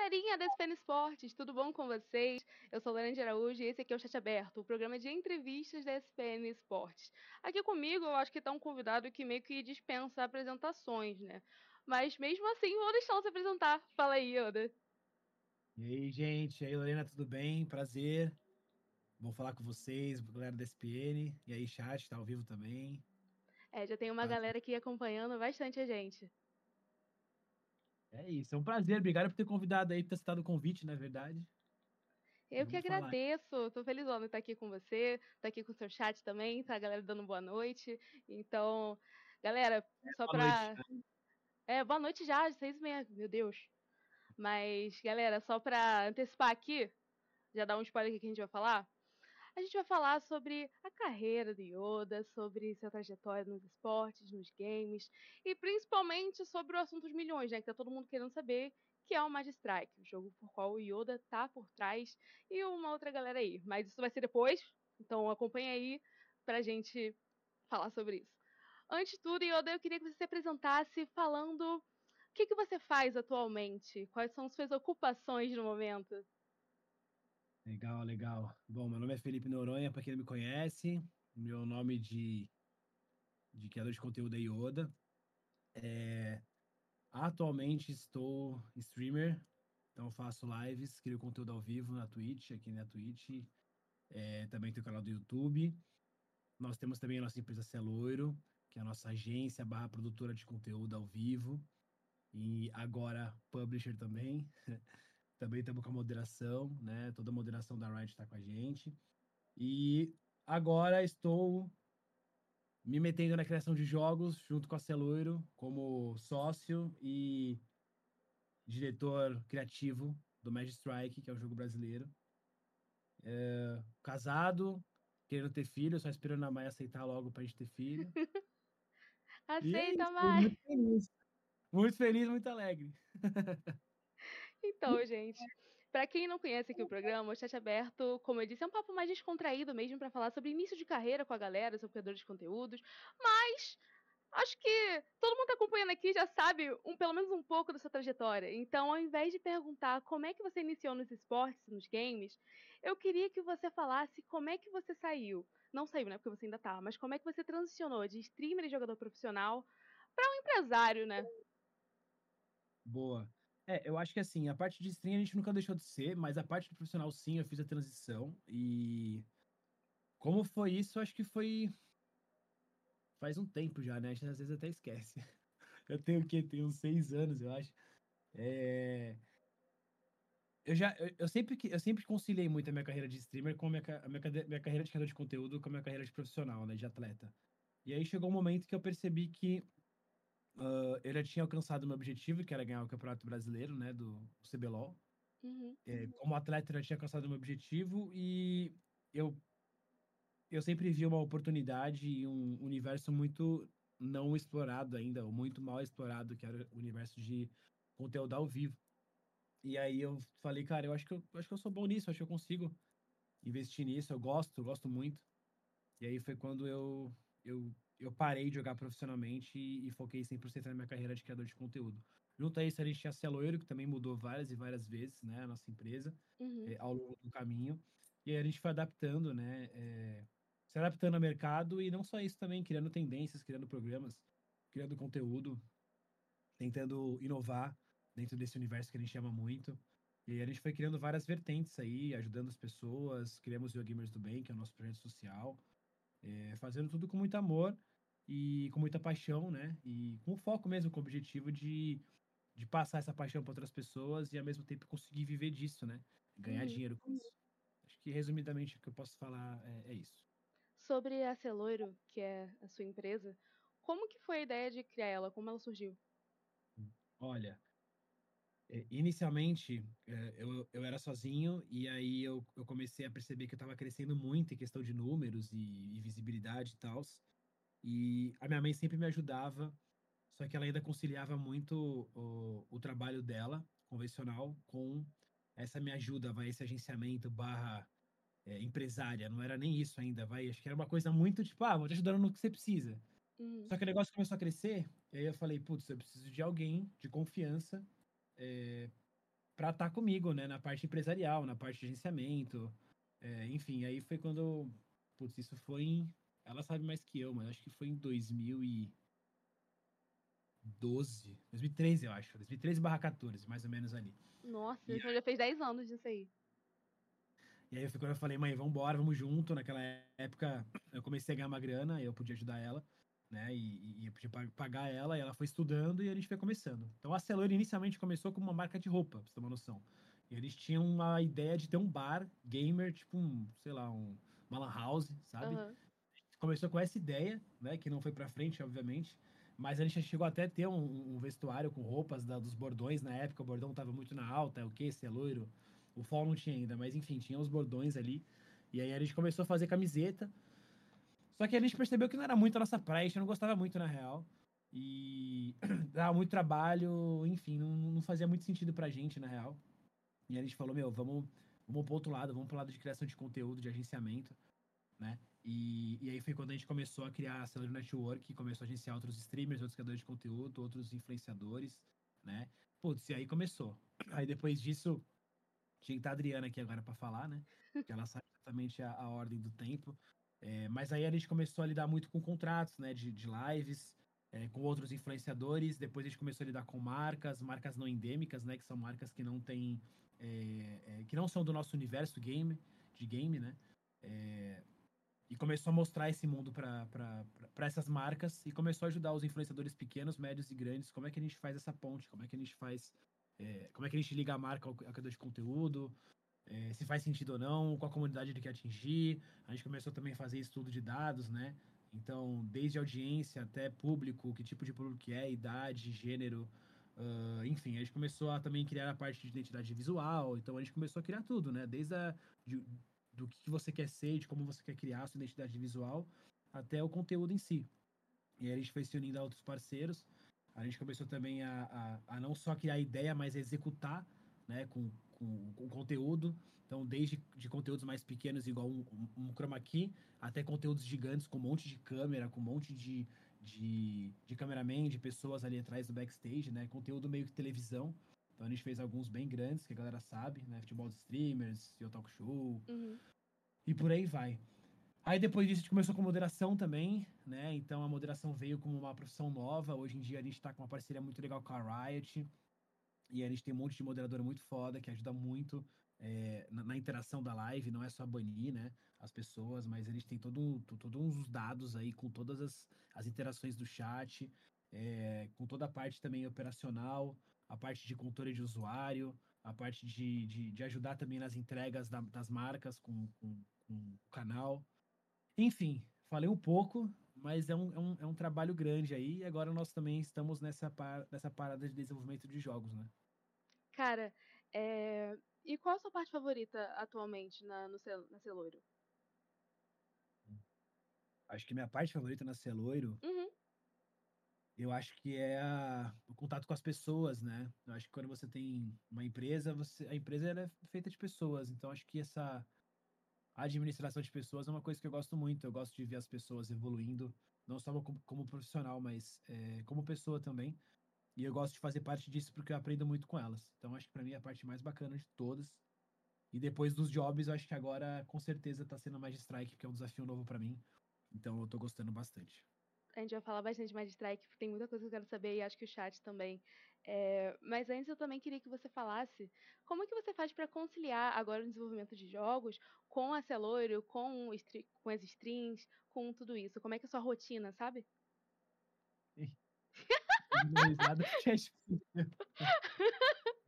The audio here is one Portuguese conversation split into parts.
galerinha da SPN Esportes, tudo bom com vocês? Eu sou Lorena de Araújo e esse aqui é o Chat Aberto, o programa de entrevistas da SPN Esportes. Aqui comigo eu acho que está um convidado que meio que dispensa apresentações, né? Mas mesmo assim, vou deixá-lo se apresentar. Fala aí, Yoda. E aí, gente? E aí, Lorena, tudo bem? Prazer. Vou falar com vocês, galera da SPN. E aí, chat, tá ao vivo também. É, já tem uma galera aqui acompanhando bastante a gente. É isso, é um prazer. Obrigado por ter convidado aí, por ter citado o convite, na verdade. Eu Vamos que agradeço, tô feliz de estar aqui com você, estar tá aqui com o seu chat também, tá a galera dando boa noite. Então, galera, é, só para É, boa noite já, seis e meia, meu Deus. Mas, galera, só para antecipar aqui, já dar um spoiler aqui que a gente vai falar. A gente vai falar sobre a carreira do Yoda, sobre sua trajetória nos esportes, nos games e principalmente sobre o assunto dos milhões, né? Que tá todo mundo querendo saber, que é o Magic Strike, o jogo por qual o Yoda tá por trás e uma outra galera aí. Mas isso vai ser depois, então acompanha aí pra gente falar sobre isso. Antes de tudo, Yoda, eu queria que você se apresentasse falando o que, que você faz atualmente, quais são suas ocupações no momento. Legal, legal. Bom, meu nome é Felipe Noronha, para quem não me conhece. Meu nome de, de criador de conteúdo é Yoda. É, atualmente estou streamer, então faço lives, crio conteúdo ao vivo na Twitch, aqui na Twitch. É, também tenho canal do YouTube. Nós temos também a nossa empresa Celoiro, que é a nossa agência barra produtora de conteúdo ao vivo. E agora publisher também. Também estamos com a moderação, né? Toda a moderação da Riot está com a gente. E agora estou me metendo na criação de jogos junto com a Celoiro como sócio e diretor criativo do Magic Strike, que é o jogo brasileiro. É, casado, querendo ter filho, só esperando a Maia aceitar logo pra gente ter filho. Aceita, é! Muito feliz. muito feliz, muito alegre. Então, gente, para quem não conhece aqui o programa, o Chat Aberto, como eu disse, é um papo mais descontraído mesmo para falar sobre início de carreira com a galera, sobre criadores de conteúdos, mas acho que todo mundo que tá acompanhando aqui já sabe um, pelo menos um pouco da sua trajetória. Então, ao invés de perguntar como é que você iniciou nos esportes, nos games, eu queria que você falasse como é que você saiu. Não saiu, né? Porque você ainda tá, mas como é que você transicionou de streamer e jogador profissional para um empresário, né? Boa. É, eu acho que assim, a parte de stream a gente nunca deixou de ser, mas a parte do profissional sim, eu fiz a transição. E como foi isso, acho que foi. Faz um tempo já, né? A gente às vezes até esquece. Eu tenho o quê? Tenho uns seis anos, eu acho. É... Eu já, eu, eu, sempre, eu sempre conciliei muito a minha carreira de streamer com a minha, a minha, minha carreira de criador de conteúdo com a minha carreira de profissional, né, de atleta. E aí chegou um momento que eu percebi que Uh, eu já tinha alcançado o meu objetivo, que era ganhar o Campeonato Brasileiro, né, do CBLOL. Uhum. É, como atleta, eu já tinha alcançado o meu objetivo e eu, eu sempre vi uma oportunidade e um universo muito não explorado ainda, ou muito mal explorado, que era o universo de conteúdo ao vivo. E aí eu falei, cara, eu acho que eu, acho que eu sou bom nisso, acho que eu consigo investir nisso, eu gosto, gosto muito. E aí foi quando eu, eu eu parei de jogar profissionalmente e, e foquei 100% na minha carreira de criador de conteúdo. Junto a isso, a gente tinha a Celoiro, que também mudou várias e várias vezes, né, a nossa empresa, uhum. é, ao longo do caminho. E aí a gente foi adaptando, né, é, se adaptando ao mercado e não só isso também, criando tendências, criando programas, criando conteúdo, tentando inovar dentro desse universo que a gente chama muito. E aí a gente foi criando várias vertentes aí, ajudando as pessoas, criamos o Gamers do Bem, que é o nosso projeto social, é, fazendo tudo com muito amor e com muita paixão, né? E com foco mesmo, com o objetivo de, de passar essa paixão para outras pessoas e ao mesmo tempo conseguir viver disso, né? Ganhar uhum. dinheiro com isso. Acho que resumidamente o que eu posso falar é, é isso. Sobre a Celoiro, que é a sua empresa, como que foi a ideia de criar ela? Como ela surgiu? Olha, é, inicialmente é, eu, eu era sozinho e aí eu, eu comecei a perceber que eu estava crescendo muito em questão de números e, e visibilidade e tal. E a minha mãe sempre me ajudava, só que ela ainda conciliava muito o, o trabalho dela, convencional, com essa minha ajuda, vai, esse agenciamento barra é, empresária. Não era nem isso ainda, vai. Acho que era uma coisa muito tipo, ah, vou te ajudando no que você precisa. Uhum. Só que o negócio começou a crescer, e aí eu falei, putz, eu preciso de alguém de confiança é, para estar tá comigo, né, na parte empresarial, na parte de agenciamento, é, enfim, aí foi quando, putz, isso foi em, ela sabe mais que eu, mas acho que foi em 2012, 2013 eu acho, 2013 barra 14, mais ou menos ali. Nossa, e você já fez 10 anos disso aí. E aí foi quando eu falei, mãe, vamos embora, vamos junto. Naquela época eu comecei a ganhar uma grana, eu podia ajudar ela, né? E, e eu podia pagar ela, e ela foi estudando e a gente foi começando. Então a Celor inicialmente começou como uma marca de roupa, pra você ter uma noção. E eles tinham uma ideia de ter um bar gamer, tipo um, sei lá, um, uma lan house, sabe? Uhum. Começou com essa ideia, né? Que não foi pra frente, obviamente. Mas a gente chegou até a ter um, um vestuário com roupas da, dos bordões na época. O bordão tava muito na alta, o que? Ser é loiro, o fall não tinha ainda, mas enfim, tinha os bordões ali. E aí a gente começou a fazer camiseta. Só que a gente percebeu que não era muito a nossa praia, a gente não gostava muito, na real. E dava muito trabalho, enfim, não, não fazia muito sentido pra gente, na real. E a gente falou, meu, vamos, vamos pro outro lado, vamos pro lado de criação de conteúdo, de agenciamento, né? E, e aí foi quando a gente começou a criar a Cellular Network, começou a agenciar outros streamers, outros criadores de conteúdo, outros influenciadores, né? Putz, e aí começou. Aí depois disso, tinha que estar a Adriana aqui agora para falar, né? Que ela sabe exatamente a, a ordem do tempo. É, mas aí a gente começou a lidar muito com contratos, né? De, de lives, é, com outros influenciadores. Depois a gente começou a lidar com marcas, marcas não endêmicas, né? Que são marcas que não têm. É, é que não são do nosso universo game, de game, né? E começou a mostrar esse mundo para essas marcas e começou a ajudar os influenciadores pequenos, médios e grandes. Como é que a gente faz essa ponte? Como é que a gente faz é, como é que a gente liga a marca ao, criador de conteúdo, é, se faz sentido ou não, qual a comunidade ele quer atingir. A gente começou também a fazer estudo de dados, né? Então, desde audiência até público, que tipo de público é, idade, gênero, uh, enfim, a gente começou a também criar a parte de identidade visual. Então, a gente começou a criar tudo, né? Desde a, de, do que você quer ser, de como você quer criar a sua identidade visual, até o conteúdo em si. E aí a gente foi se unindo a outros parceiros. A gente começou também a, a, a não só criar ideia, mas a executar né, com, com, com, conteúdo. Então, desde de conteúdos mais pequenos, igual um, um, chroma key, até conteúdos gigantes com um monte de câmera, com um monte de, de, de cameraman, de pessoas ali atrás do backstage, né? Conteúdo meio que televisão. Então, a gente fez alguns bem grandes, que a galera sabe, né? Futebol de streamers, Yo Talk Show. Uhum. E por aí vai. Aí depois disso a gente começou com moderação também, né? Então a moderação veio como uma profissão nova. Hoje em dia a gente está com uma parceria muito legal com a Riot. E a gente tem um monte de moderadora muito foda que ajuda muito é, na, na, interação da live. Não é só banir, né? As pessoas, mas a gente tem todo, todos uns dados aí com todas as, as interações do chat, é, com toda a parte também operacional, a parte de controle de usuário, a parte de, de, de ajudar também nas entregas da, das marcas com, com, com o canal. Enfim, falei um pouco, mas é um, é um, é um trabalho grande aí. E agora nós também estamos nessa, par, nessa parada de desenvolvimento de jogos, né? Cara, é... e qual a sua parte favorita atualmente na, no cel, na Celoiro? Acho que minha parte favorita na Celoiro. Uhum. Eu acho que é a, o contato com as pessoas, né? Eu acho que quando você tem uma empresa, você, a empresa é feita de pessoas. Então acho que essa administração de pessoas é uma coisa que eu gosto muito. Eu gosto de ver as pessoas evoluindo, não só como, como profissional, mas é, como pessoa também. E eu gosto de fazer parte disso porque eu aprendo muito com elas. Então, acho que para mim é a parte mais bacana de todas. E depois dos jobs, eu acho que agora, com certeza, tá sendo mais de strike, porque é um desafio novo para mim. Então, eu tô gostando bastante a gente vai falar bastante mais de strike, tem muita coisa que eu quero saber e acho que o chat também. É, mas antes eu também queria que você falasse como é que você faz para conciliar agora o desenvolvimento de jogos com a Celoiro, com, com as strings, com tudo isso. Como é que é a sua rotina, sabe?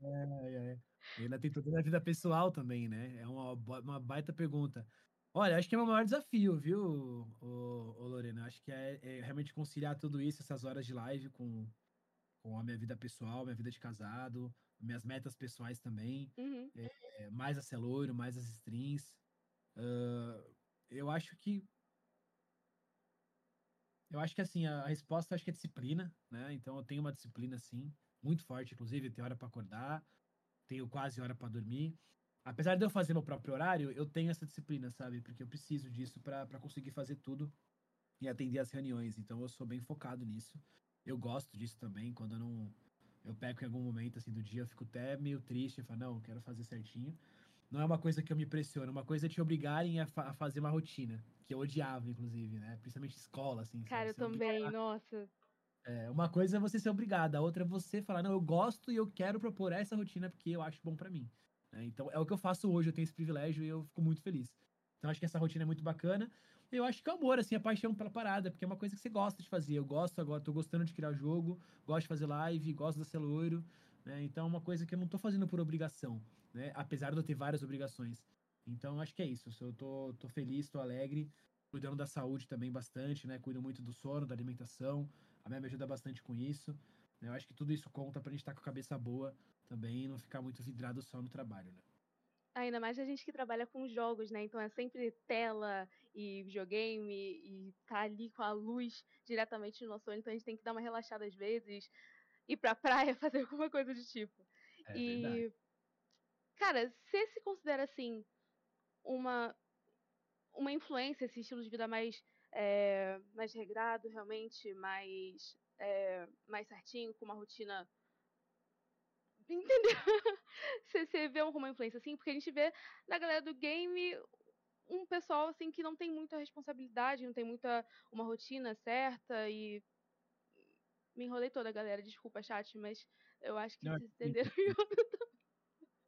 é, é, é. Ainda tem toda a vida pessoal também, né? É uma, uma baita pergunta. Olha, acho que é o meu maior desafio, viu, o, o Lorena? Acho que é, é, realmente conciliar tudo isso, essas horas de live com, com a minha vida pessoal, minha vida de casado, minhas metas pessoais também, uhum. é, mais a Celoiro, mais as strings. Uh, eu acho que eu acho que assim, a, a resposta acho que é disciplina, né? Então eu tenho uma disciplina assim, muito forte, inclusive, tenho hora para acordar, tenho quase hora para dormir apesar de eu fazer meu próprio horário, eu tenho essa disciplina, sabe? Porque eu preciso disso para conseguir fazer tudo e atender as reuniões. Então eu sou bem focado nisso. Eu gosto disso também, quando eu não eu peco em algum momento assim do dia, eu fico até meio triste, eu falo, não, eu quero fazer certinho. Não é uma coisa que eu me pressiono, uma coisa é te obrigarem a, fa a fazer uma rotina, que eu odiava, inclusive, né? Principalmente escola, assim. Cara, eu também, obrigado. nossa. É, uma coisa é você ser obrigado, a outra é você falar, não, eu gosto e eu quero propor essa rotina porque eu acho bom para mim. É, então é o que eu faço hoje, eu tenho esse privilégio e eu fico muito feliz. Então acho que essa rotina é muito bacana. Eu acho que é amor, assim, a paixão pela parada, porque é uma coisa que você gosta de fazer. Eu gosto agora, tô gostando de criar jogo, gosto de fazer live, gosto da ser loiro, né? Então é uma coisa que eu não tô fazendo por obrigação, né? Apesar de eu ter várias obrigações. Então acho que é isso. Eu tô, tô feliz, tô alegre, cuidando da saúde também bastante, né? Cuido muito do sono, da alimentação. A minha me ajuda bastante com isso. Eu acho que tudo isso conta pra gente estar tá com a cabeça boa também não ficar muito vidrado só no trabalho, né? Ainda mais a gente que trabalha com jogos, né? Então é sempre tela e videogame e tá ali com a luz diretamente no nosso olho. Então a gente tem que dar uma relaxada às vezes, ir pra praia, fazer alguma coisa do tipo. É e, verdade. cara, você se considera assim uma uma influência, esse estilo de vida mais é, mais regrado, realmente mais é, mais certinho, com uma rotina Entendeu? Você, vê uma influência assim, porque a gente vê na galera do game um pessoal assim que não tem muita responsabilidade, não tem muita uma rotina certa e me enrolei toda, galera. Desculpa, chat, mas eu acho que não, vocês entenderam.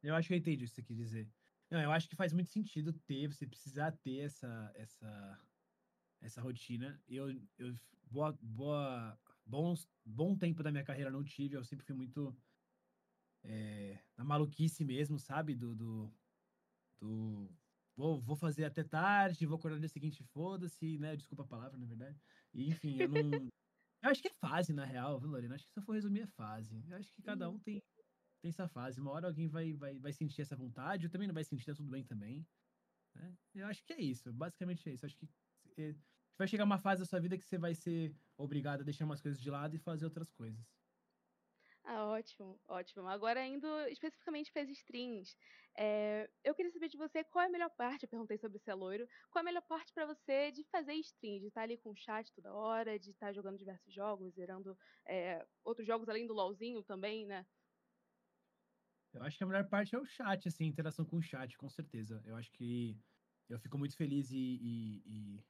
eu acho que eu entendi o que você quer dizer. Não, eu acho que faz muito sentido ter, você precisar ter essa essa essa rotina. Eu eu boa boa bons bom tempo da minha carreira não tive, eu sempre fui muito é, na maluquice mesmo, sabe? Do, do, do vou, vou fazer até tarde, vou acordar no dia seguinte, foda-se, né? Desculpa a palavra, na verdade. E, enfim, eu não. eu acho que é fase, na real, viu, Lorena? Acho que se eu for resumir, é fase. Eu acho que cada um tem, tem essa fase. Uma hora alguém vai, vai, vai sentir essa vontade, eu também não vai sentir, tá tudo bem também. Né? Eu acho que é isso, basicamente é isso. Eu acho que é, vai chegar uma fase da sua vida que você vai ser obrigado a deixar umas coisas de lado e fazer outras coisas. Ah, ótimo, ótimo. Agora, indo especificamente para as strings, é, eu queria saber de você qual é a melhor parte, eu perguntei sobre ser loiro, qual é a melhor parte para você de fazer stream, de estar ali com o chat toda hora, de estar jogando diversos jogos, zerando é, outros jogos além do LoLzinho também, né? Eu acho que a melhor parte é o chat, assim, interação com o chat, com certeza. Eu acho que eu fico muito feliz e, e, e,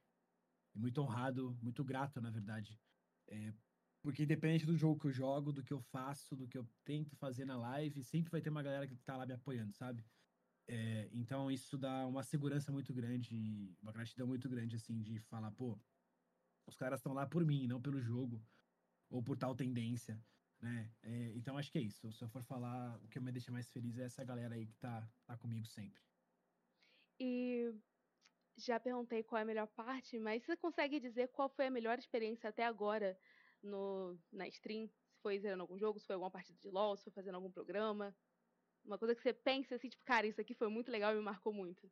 e muito honrado, muito grato, na verdade, é, porque independente do jogo que eu jogo, do que eu faço, do que eu tento fazer na live, sempre vai ter uma galera que tá lá me apoiando, sabe? É, então isso dá uma segurança muito grande, uma gratidão muito grande, assim, de falar, pô, os caras estão lá por mim, não pelo jogo, ou por tal tendência, né? É, então acho que é isso. Se eu for falar, o que me deixa mais feliz é essa galera aí que tá, tá comigo sempre. E já perguntei qual é a melhor parte, mas você consegue dizer qual foi a melhor experiência até agora no, na stream, se foi zerando algum jogo, se foi alguma partida de LoL, se foi fazendo algum programa. Uma coisa que você pensa assim, tipo, cara, isso aqui foi muito legal e me marcou muito.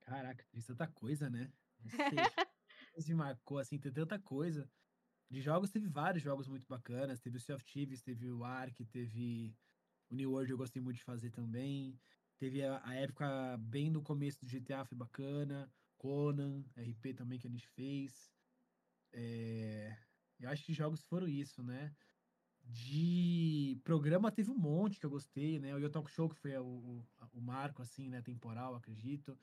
Caraca, tem tanta coisa, né? Me marcou, assim, tem tanta coisa. De jogos, teve vários jogos muito bacanas. Teve o Sea of Thieves, teve o Ark, teve o New World, eu gostei muito de fazer também. Teve a, a época bem no começo do GTA, foi bacana. Conan, RP também que a gente fez. É... Eu acho que jogos foram isso, né? De programa teve um monte que eu gostei, né? O Yo Talk Show, que foi o, o, marco, assim, né? Temporal, acredito.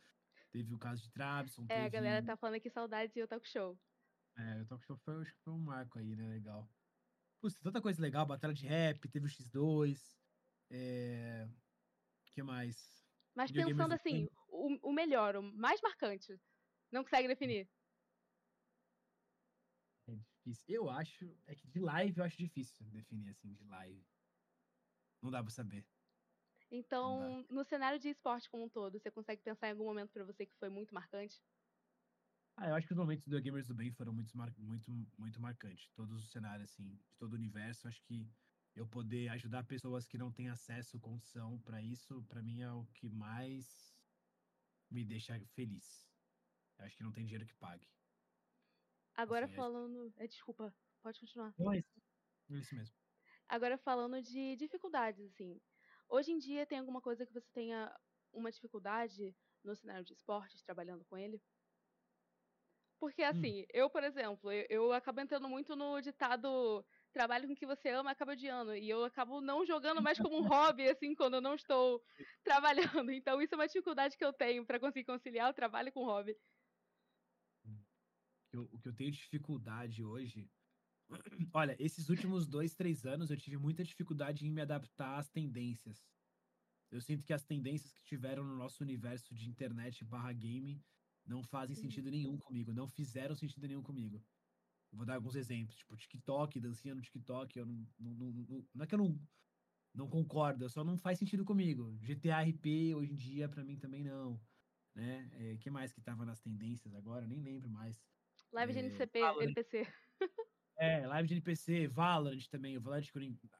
Teve o caso de Trabson. É, teve... a galera tá falando aqui saudades de Yo Talk Show. É, o Talk Show foi, acho que foi um marco aí, né? Legal. Putz, tanta coisa legal. Batalha de rap, teve o X2. É... O que mais? Mas pensando assim, o, o melhor, o mais marcante. Não consegue definir difícil. Eu acho. É que de live eu acho difícil definir assim, de live. Não dá pra saber. Então, no cenário de esporte como um todo, você consegue pensar em algum momento para você que foi muito marcante? Ah, eu acho que os momentos do Gamers do Bem foram muito, muito, muito marcantes. Todos os cenários, assim, de todo o universo. Acho que eu poder ajudar pessoas que não têm acesso, condição para isso, para mim é o que mais me deixa feliz. Eu acho que não tem dinheiro que pague. Agora assim, falando. É, desculpa, pode continuar. Não, é isso. É isso mesmo. Agora falando de dificuldades, assim. Hoje em dia tem alguma coisa que você tenha uma dificuldade no cenário de esportes, trabalhando com ele? Porque, hum. assim, hum. eu, por exemplo, eu, eu acabo entrando muito no ditado trabalha com o que você ama, acaba odiando. E eu acabo não jogando mais como um hobby, assim, quando eu não estou trabalhando. Então, isso é uma dificuldade que eu tenho para conseguir conciliar o trabalho com o hobby. O que eu tenho dificuldade hoje. Olha, esses últimos dois, três anos eu tive muita dificuldade em me adaptar às tendências. Eu sinto que as tendências que tiveram no nosso universo de internet barra game não fazem sentido nenhum comigo, não fizeram sentido nenhum comigo. Vou dar alguns exemplos, tipo TikTok, dancinha no TikTok, eu não, não, não, não, é que eu não, não concordo, só não faz sentido comigo. GTA RP hoje em dia para mim também não, né? É, que mais que tava nas tendências agora? Nem lembro mais. Live de NCP, NPC. É, live de NPC, Valorant também, o Valorant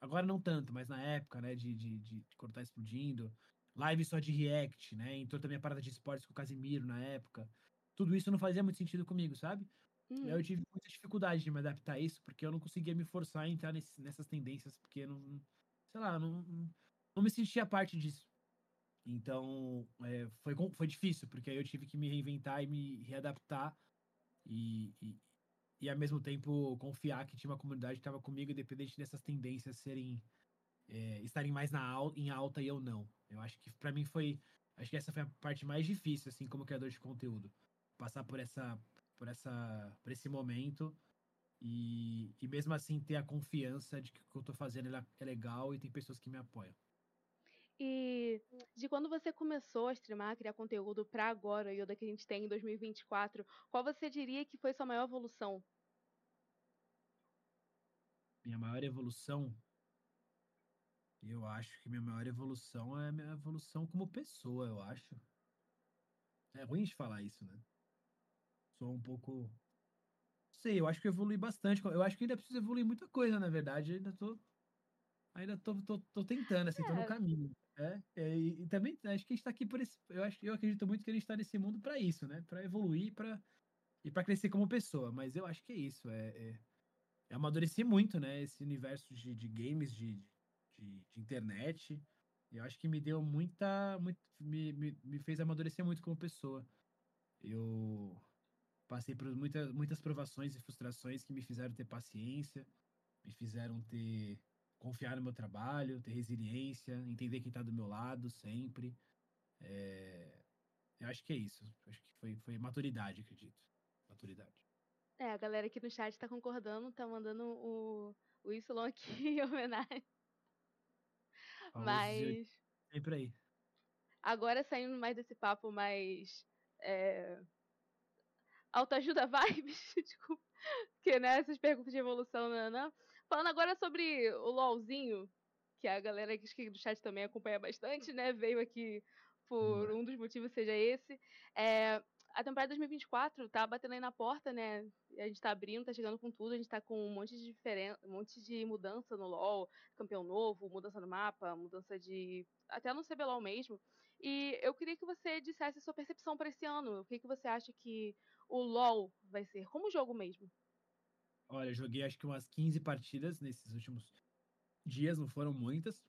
agora não tanto, mas na época, né, de, de, de cortar explodindo, live só de React, né, entrou também a parada de esportes com o Casimiro na época, tudo isso não fazia muito sentido comigo, sabe? Hum. Eu tive muita dificuldade de me adaptar a isso, porque eu não conseguia me forçar a entrar nesse, nessas tendências, porque eu não, sei lá, não, não me sentia parte disso. Então, é, foi, foi difícil, porque aí eu tive que me reinventar e me readaptar e, e e ao mesmo tempo confiar que tinha uma comunidade que estava comigo, independente dessas tendências serem é, estarem mais na em alta e eu não. Eu acho que para mim foi, acho que essa foi a parte mais difícil assim como criador de conteúdo, passar por essa por essa por esse momento e, e mesmo assim ter a confiança de que o que eu estou fazendo é legal e tem pessoas que me apoiam. E de quando você começou a streamar, a criar conteúdo para agora, e o que a gente tem em 2024, qual você diria que foi sua maior evolução? minha maior evolução, eu acho que minha maior evolução é a minha evolução como pessoa, eu acho. É ruim de falar isso, né? Sou um pouco. Sei, eu acho que eu evolui bastante. Eu acho que ainda preciso evoluir muita coisa, na verdade. ainda tô. Ainda tô, tô, tô tentando, assim, é. tô no é. caminho. É, é, e, e, também acho que a gente tá aqui por esse. Eu, acho, eu acredito muito que a gente tá nesse mundo para isso, né? Para evoluir pra, e para crescer como pessoa. Mas eu acho que é isso. É, é, eu amadureci muito, né? Esse universo de, de games, de, de, de, internet. Eu acho que me deu muita. Muito, me, me, me fez amadurecer muito como pessoa. Eu passei por muita, muitas provações e frustrações que me fizeram ter paciência, me fizeram ter. Confiar no meu trabalho, ter resiliência, entender quem está do meu lado sempre. É, eu acho que é isso. Eu acho que foi, foi maturidade, acredito. Maturidade. É, a galera aqui no chat tá concordando, tá mandando o, o Y aqui em homenagem. Mas. Sempre aí. Agora saindo mais desse papo mais. É... Autoajuda vibes, desculpa. Porque, né, essas perguntas de evolução, né, né? Falando agora sobre o LOLzinho, que a galera aqui do chat também acompanha bastante, né? Veio aqui por um dos motivos seja esse. É, a temporada 2024 tá batendo aí na porta, né? A gente tá abrindo, tá chegando com tudo, a gente tá com um monte de diferença, um monte de mudança no LoL, campeão novo, mudança no mapa, mudança de até no CBLOL mesmo. E eu queria que você dissesse a sua percepção para esse ano. O que que você acha que o LoL vai ser como jogo mesmo? Olha, eu joguei acho que umas 15 partidas nesses últimos dias, não foram muitas.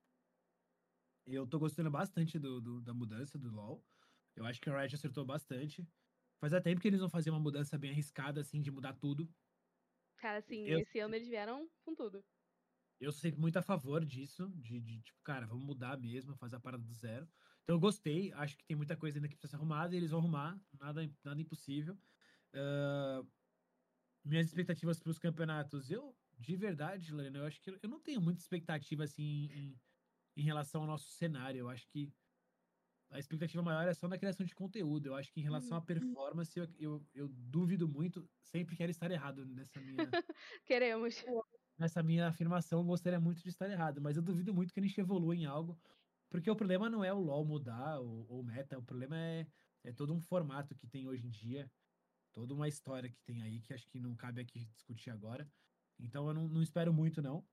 Eu tô gostando bastante do, do da mudança do LoL. Eu acho que a Riot acertou bastante. Fazia tempo que eles vão fazer uma mudança bem arriscada, assim, de mudar tudo. Cara, assim, eu... esse ano eles vieram com tudo. Eu sou sempre muito a favor disso, de, de, tipo, cara, vamos mudar mesmo, fazer a parada do zero. Então eu gostei, acho que tem muita coisa ainda que precisa ser arrumada e eles vão arrumar, nada, nada impossível. Uh, minhas expectativas para os campeonatos, eu, de verdade, Lorena, eu acho que eu não tenho muita expectativa, assim, em, em relação ao nosso cenário. Eu acho que a expectativa maior é só na criação de conteúdo. Eu acho que em relação à uhum. performance, eu, eu, eu duvido muito. Sempre quero estar errado nessa minha. Queremos. Nessa minha afirmação, gostaria muito de estar errado, mas eu duvido muito que a gente evolua em algo. Porque o problema não é o LoL mudar ou, ou meta, o problema é, é todo um formato que tem hoje em dia, toda uma história que tem aí, que acho que não cabe aqui discutir agora. Então eu não, não espero muito, não.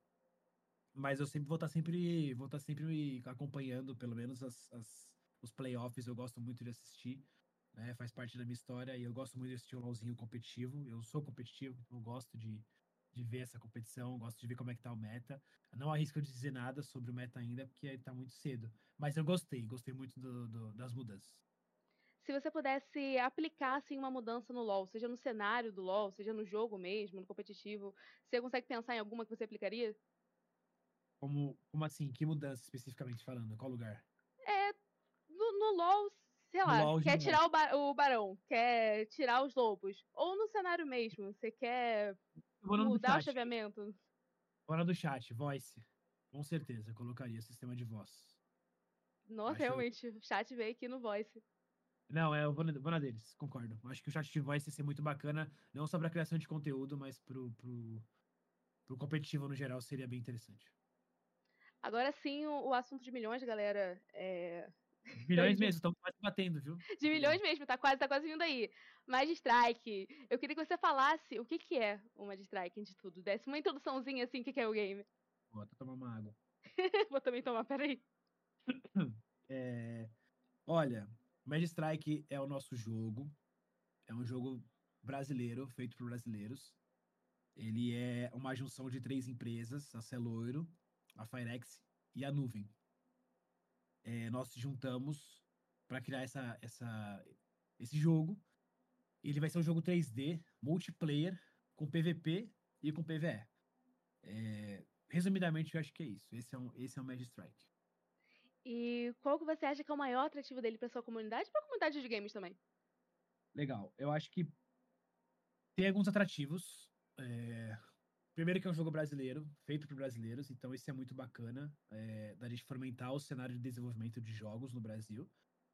Mas eu sempre vou estar sempre, vou estar sempre acompanhando, pelo menos, as, as os playoffs eu gosto muito de assistir, né? Faz parte da minha história e eu gosto muito de assistir o LoLzinho competitivo. Eu sou competitivo, então eu gosto de, de ver essa competição, gosto de ver como é que tá o meta. Eu não arrisco de dizer nada sobre o meta ainda, porque tá muito cedo. Mas eu gostei, gostei muito do, do, das mudanças. Se você pudesse aplicar assim, uma mudança no LoL, seja no cenário do LoL, seja no jogo mesmo, no competitivo, você consegue pensar em alguma que você aplicaria? Como, como assim? Que mudança especificamente falando? Qual lugar? É, no, no LoL, sei lá, LOL, quer tirar o, o, barão, quer tirar os lobos. Ou no cenário mesmo, você quer mudar o chaveamento. Fora do chat, voice. Com certeza, colocaria sistema de voz. Nossa, Acho... realmente, o chat veio aqui no voice. Não, é, eu vou, vou na deles, concordo. Acho que o chat de voice ia ser muito bacana, não só pra criação de conteúdo, mas pro, pro, pro competitivo no geral seria bem interessante. Agora sim, o, o assunto de milhões, galera, é... Milhões mesmo, estão quase batendo, viu? De milhões mesmo, tá quase, tá quase vindo aí. Magic Strike. Eu queria que você falasse o que, que é o Magic Strike de tudo. Desse uma introduçãozinha assim, o que, que é o game. Vou até tomar uma água. Vou também tomar, peraí. É... Olha, Magic Strike é o nosso jogo. É um jogo brasileiro, feito por brasileiros. Ele é uma junção de três empresas, a Celoiro, a Firex e a Nuvem é, nós juntamos para criar essa, essa, esse jogo. Ele vai ser um jogo 3D, multiplayer, com PVP e com PVE. É, resumidamente, eu acho que é isso. Esse é, um, esse é o Magic Strike. E qual que você acha que é o maior atrativo dele para sua comunidade e para a comunidade de games também? Legal. Eu acho que tem alguns atrativos. É, Primeiro que é um jogo brasileiro, feito por brasileiros, então isso é muito bacana, é, da gente fomentar o cenário de desenvolvimento de jogos no Brasil.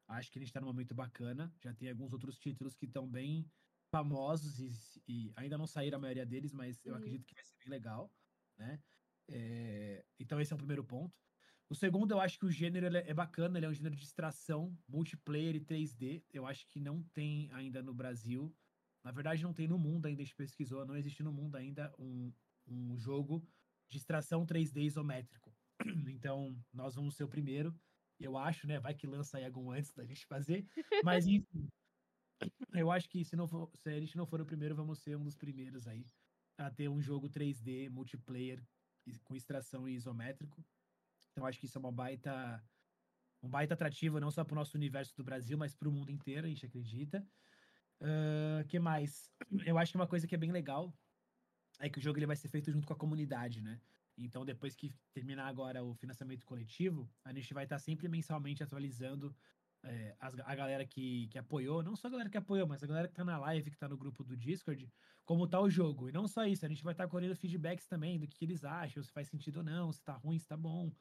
Acho que a gente está num momento bacana, já tem alguns outros títulos que estão bem famosos e, e, ainda não saíram a maioria deles, mas eu uhum. acredito que vai ser bem legal, né? É, então esse é o primeiro ponto. O segundo, eu acho que o gênero é bacana, ele é um gênero de extração, multiplayer e 3D. Eu acho que não tem ainda no Brasil. Na verdade, não tem no mundo ainda, a gente pesquisou, não existe no mundo ainda um, um jogo de extração 3D isométrico. Então, nós vamos ser o primeiro, eu acho, né? Vai que lança aí algum antes da gente fazer. Mas, enfim, eu acho que se, não for, se a gente não for o primeiro, vamos ser um dos primeiros aí a ter um jogo 3D multiplayer com extração isométrico. Então, acho que isso é uma baita, um baita atrativo, não só para o nosso universo do Brasil, mas para o mundo inteiro, a gente acredita. Uh, que mais? Eu acho que uma coisa que é bem legal é que o jogo ele vai ser feito junto com a comunidade, né? Então, depois que terminar agora o financiamento coletivo, a gente vai estar sempre mensalmente atualizando é, as, a galera que, que apoiou, não só a galera que apoiou, mas a galera que tá na live, que tá no grupo do Discord, como tá o jogo. E não só isso, a gente vai estar colhendo feedbacks também do que, que eles acham, se faz sentido ou não, se tá ruim, se tá bom.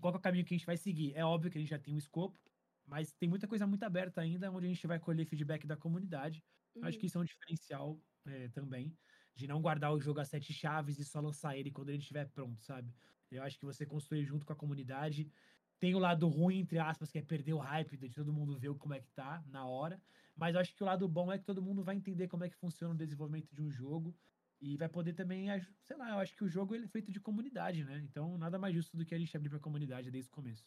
Qual é o caminho que a gente vai seguir? É óbvio que a gente já tem um escopo, mas tem muita coisa muito aberta ainda, onde a gente vai colher feedback da comunidade. Uhum. Acho que isso é um diferencial é, também de não guardar o jogo a sete chaves e só lançar ele quando ele estiver pronto, sabe? Eu acho que você construir junto com a comunidade. Tem o lado ruim, entre aspas, que é perder o hype de todo mundo ver como é que tá na hora. Mas eu acho que o lado bom é que todo mundo vai entender como é que funciona o desenvolvimento de um jogo. E vai poder também, sei lá, eu acho que o jogo ele é feito de comunidade, né? Então nada mais justo do que a gente abrir pra comunidade desde o começo.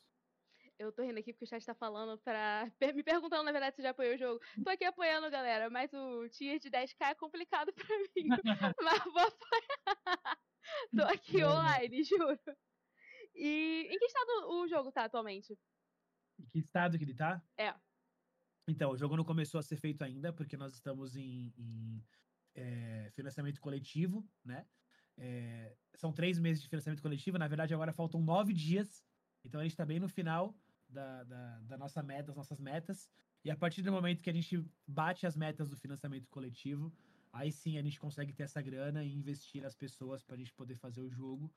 Eu tô rindo aqui porque o chat tá falando pra. Me perguntando, na verdade, se já apoiou o jogo. Tô aqui apoiando, galera, mas o tier de 10k é complicado pra mim. mas vou apoiar. tô aqui online, juro. E em que estado o jogo tá atualmente? Em que estado que ele tá? É. Então, o jogo não começou a ser feito ainda, porque nós estamos em, em é, financiamento coletivo, né? É, são três meses de financiamento coletivo, na verdade, agora faltam nove dias. Então a gente está bem no final da, da, da nossa meta, das nossas metas. E a partir do momento que a gente bate as metas do financiamento coletivo, aí sim a gente consegue ter essa grana e investir as pessoas para a gente poder fazer o jogo.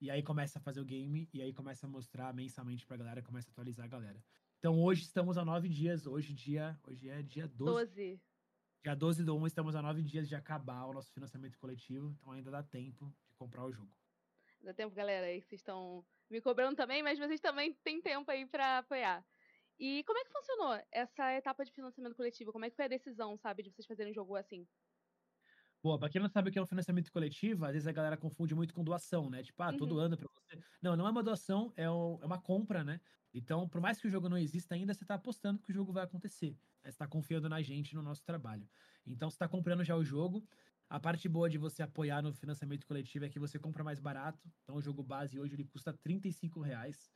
E aí começa a fazer o game, e aí começa a mostrar mensalmente pra galera, começa a atualizar a galera. Então hoje estamos a nove dias, hoje dia, hoje é dia 12. 12. Dia 12 do 1, estamos a nove dias de acabar o nosso financiamento coletivo, então ainda dá tempo de comprar o jogo. Dá tempo, galera, aí vocês estão me cobrando também, mas vocês também têm tempo aí para apoiar. E como é que funcionou essa etapa de financiamento coletivo? Como é que foi a decisão, sabe, de vocês fazerem um jogo assim? Boa, pra quem não sabe o que é um financiamento coletivo, às vezes a galera confunde muito com doação, né? Tipo, ah, uhum. todo ano pra você. Não, não é uma doação, é, é uma compra, né? Então, por mais que o jogo não exista ainda, você tá apostando que o jogo vai acontecer. Você tá confiando na gente, no nosso trabalho. Então, você tá comprando já o jogo, a parte boa de você apoiar no financiamento coletivo é que você compra mais barato. Então, o jogo base hoje ele custa 35 reais.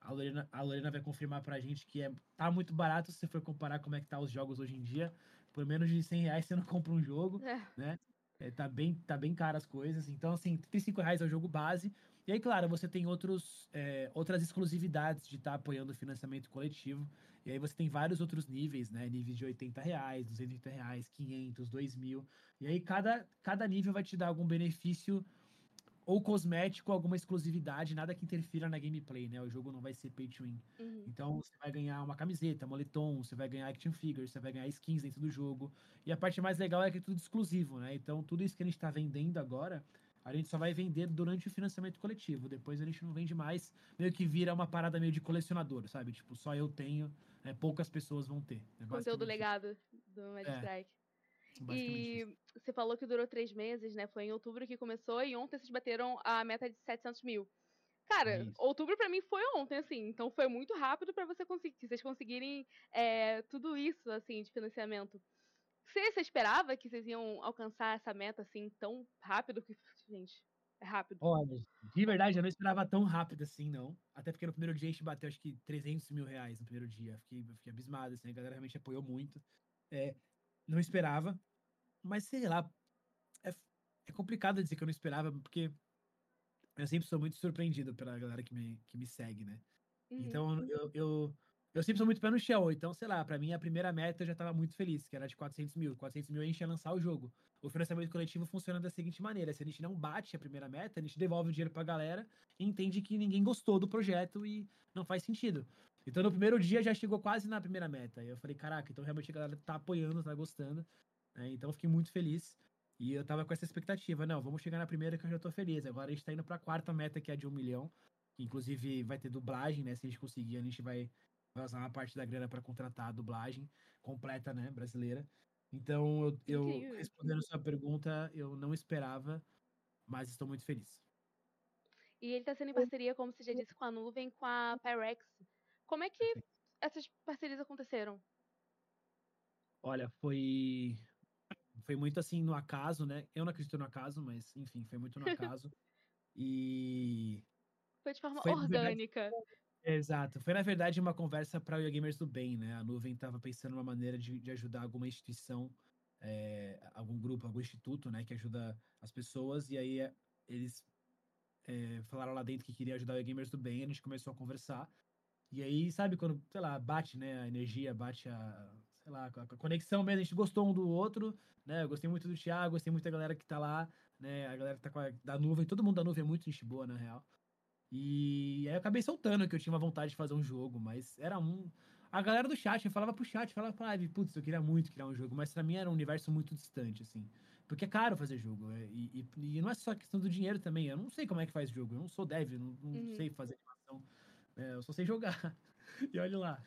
A Lorena, a Lorena vai confirmar pra gente que é, tá muito barato se você for comparar como é que tá os jogos hoje em dia. Por menos de 100 reais você não compra um jogo, é. né? É, tá, bem, tá bem caro as coisas. Então, assim, 35 reais é o jogo base. E aí, claro, você tem outros, é, outras exclusividades de estar tá apoiando o financiamento coletivo. E aí você tem vários outros níveis, né? Níveis de 80 reais, 280 reais, 500, 2 mil. E aí cada, cada nível vai te dar algum benefício ou cosmético, alguma exclusividade, nada que interfira na gameplay, né? O jogo não vai ser pay to win. Uhum. Então você vai ganhar uma camiseta, moletom, você vai ganhar action figures, você vai ganhar skins dentro do jogo. E a parte mais legal é que é tudo exclusivo, né? Então tudo isso que a gente está vendendo agora, a gente só vai vender durante o financiamento coletivo. Depois a gente não vende mais, meio que vira uma parada meio de colecionador, sabe? Tipo, só eu tenho, né? poucas pessoas vão ter. É Conteúdo legado do Mad é. Strike. E você falou que durou três meses, né? Foi em outubro que começou e ontem vocês bateram a meta de 700 mil. Cara, isso. outubro para mim foi ontem, assim, então foi muito rápido para você conseguir, vocês conseguirem é, tudo isso, assim, de financiamento. Você, você esperava que vocês iam alcançar essa meta, assim, tão rápido? Que, gente, é rápido. Olha, de verdade, eu não esperava tão rápido assim, não. Até porque no primeiro dia a gente bateu, acho que 300 mil reais no primeiro dia. Fiquei, fiquei abismado, assim, a galera realmente apoiou muito. É, não esperava. Mas sei lá, é, é complicado dizer que eu não esperava, porque eu sempre sou muito surpreendido pela galera que me, que me segue, né? Uhum. Então eu, eu, eu sempre sou muito pé no chão. Então, sei lá, para mim a primeira meta eu já tava muito feliz, que era de 400 mil. 400 mil a gente ia lançar o jogo. O financiamento coletivo funciona da seguinte maneira: se a gente não bate a primeira meta, a gente devolve o dinheiro pra galera e entende que ninguém gostou do projeto e não faz sentido. Então, no primeiro dia já chegou quase na primeira meta. E eu falei, caraca, então realmente a galera tá apoiando, tá gostando. Né? Então, eu fiquei muito feliz. E eu tava com essa expectativa, não, vamos chegar na primeira que eu já tô feliz. Agora a gente tá indo pra quarta meta, que é de um milhão. Inclusive, vai ter dublagem, né? Se a gente conseguir, a gente vai, vai usar uma parte da grana para contratar a dublagem completa, né? Brasileira. Então, eu, eu respondendo a sua pergunta, eu não esperava, mas estou muito feliz. E ele está sendo em parceria, como você já disse, com a nuvem, com a Pyrex. Como é que essas parcerias aconteceram? Olha, foi foi muito assim no acaso, né? Eu não acredito no acaso, mas enfim, foi muito no acaso. e foi de forma foi, orgânica. Verdade, exato. Foi na verdade uma conversa para o Gamers do Bem, né? A nuvem estava pensando uma maneira de, de ajudar alguma instituição, é, algum grupo, algum instituto, né, que ajuda as pessoas. E aí eles é, falaram lá dentro que queria ajudar o Gamers do Bem. A gente começou a conversar. E aí, sabe, quando, sei lá, bate, né, a energia, bate a, sei lá, a conexão mesmo, a gente gostou um do outro, né, eu gostei muito do Thiago, gostei muito da galera que tá lá, né, a galera que tá a, da nuvem, todo mundo da nuvem é muito gente boa, na real. E aí eu acabei soltando que eu tinha uma vontade de fazer um jogo, mas era um... A galera do chat, eu falava pro chat, falava pra live, putz, eu queria muito criar um jogo, mas pra mim era um universo muito distante, assim. Porque é caro fazer jogo, é, e, e, e não é só questão do dinheiro também, eu não sei como é que faz jogo, eu não sou dev, não, não uhum. sei fazer animação. É, eu só sei jogar. e olha lá.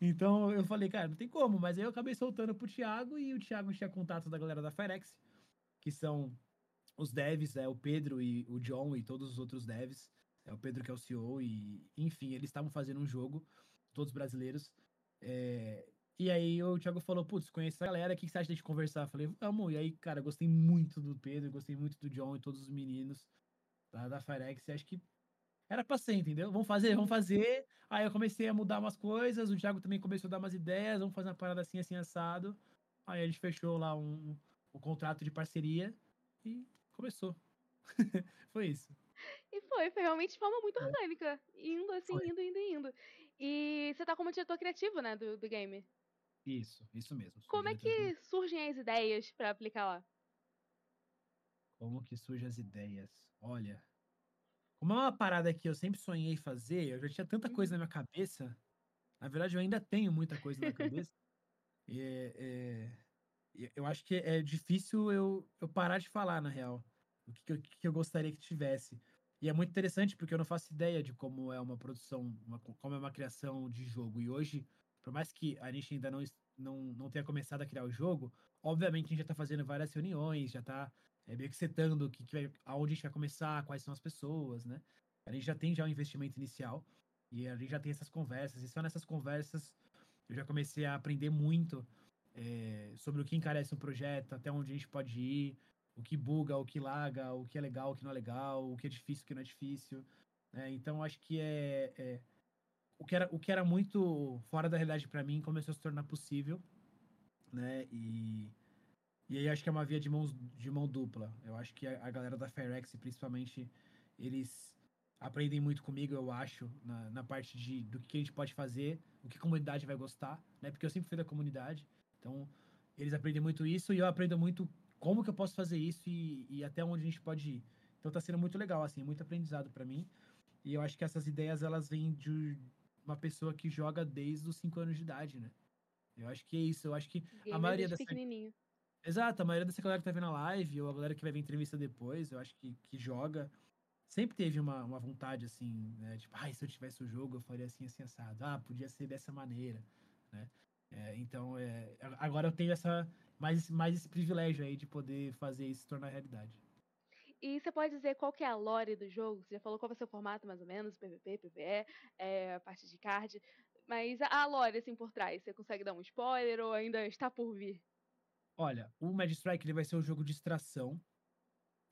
Então eu falei, cara, não tem como. Mas aí eu acabei soltando pro Thiago e o Thiago tinha contato da galera da Firex, que são os devs, é o Pedro e o John e todos os outros devs. É o Pedro que é o CEO e, enfim, eles estavam fazendo um jogo, todos brasileiros. É, e aí o Thiago falou, putz, conheço a galera, o que você acha de gente conversar? Eu falei, vamos. E aí, cara, gostei muito do Pedro, gostei muito do John e todos os meninos da, da Firex. Acho que era pra ser, entendeu? Vamos fazer, vamos fazer. Aí eu comecei a mudar umas coisas, o Thiago também começou a dar umas ideias, vamos fazer uma parada assim, assim, assado. Aí a gente fechou lá um, um contrato de parceria e começou. foi isso. E foi, foi realmente de forma muito é. orgânica. Indo assim, foi. indo, indo, indo. E você tá como diretor criativo, né, do, do game. Isso, isso mesmo. Como é que surgem as ideias para aplicar lá? Como que surgem as ideias? Olha, como é uma parada que eu sempre sonhei fazer, eu já tinha tanta coisa na minha cabeça. Na verdade, eu ainda tenho muita coisa na cabeça. e, é, é, eu acho que é difícil eu, eu parar de falar, na real, o que, que, eu, que eu gostaria que tivesse. E é muito interessante porque eu não faço ideia de como é uma produção, uma, como é uma criação de jogo. E hoje, por mais que a gente ainda não, não, não tenha começado a criar o jogo, obviamente a gente já está fazendo várias reuniões, já está é meio que setando que, que aonde a gente vai começar, quais são as pessoas, né? A gente já tem já um investimento inicial e a gente já tem essas conversas. E só nessas conversas eu já comecei a aprender muito é, sobre o que encarece um projeto, até onde a gente pode ir, o que buga, o que laga, o que é legal, o que não é legal, o que é difícil, o que não é difícil. Né? Então acho que é, é o que era, o que era muito fora da realidade para mim começou a se tornar possível, né? E, e aí acho que é uma via de, mãos, de mão dupla. Eu acho que a, a galera da Firex, principalmente, eles aprendem muito comigo, eu acho, na, na parte de do que a gente pode fazer, o que a comunidade vai gostar, né? Porque eu sempre fui da comunidade, então eles aprendem muito isso e eu aprendo muito como que eu posso fazer isso e, e até onde a gente pode ir. Então tá sendo muito legal, assim, muito aprendizado para mim. E eu acho que essas ideias, elas vêm de uma pessoa que joga desde os 5 anos de idade, né? Eu acho que é isso. Eu acho que Gamer a maioria dessa. Exato, a maioria dessa galera que tá vendo a live, ou a galera que vai ver entrevista depois, eu acho que, que joga, sempre teve uma, uma vontade, assim, né? Tipo, ah, se eu tivesse o jogo, eu faria assim, assim, assado. Ah, podia ser dessa maneira, né? É, então, é, agora eu tenho essa mais, mais esse privilégio aí de poder fazer isso se tornar realidade. E você pode dizer qual que é a lore do jogo? Você já falou qual vai ser o formato, mais ou menos, PVP, PVE, é, a parte de card. Mas a lore, assim, por trás, você consegue dar um spoiler ou ainda está por vir? Olha, o Mad Strike ele vai ser um jogo de extração,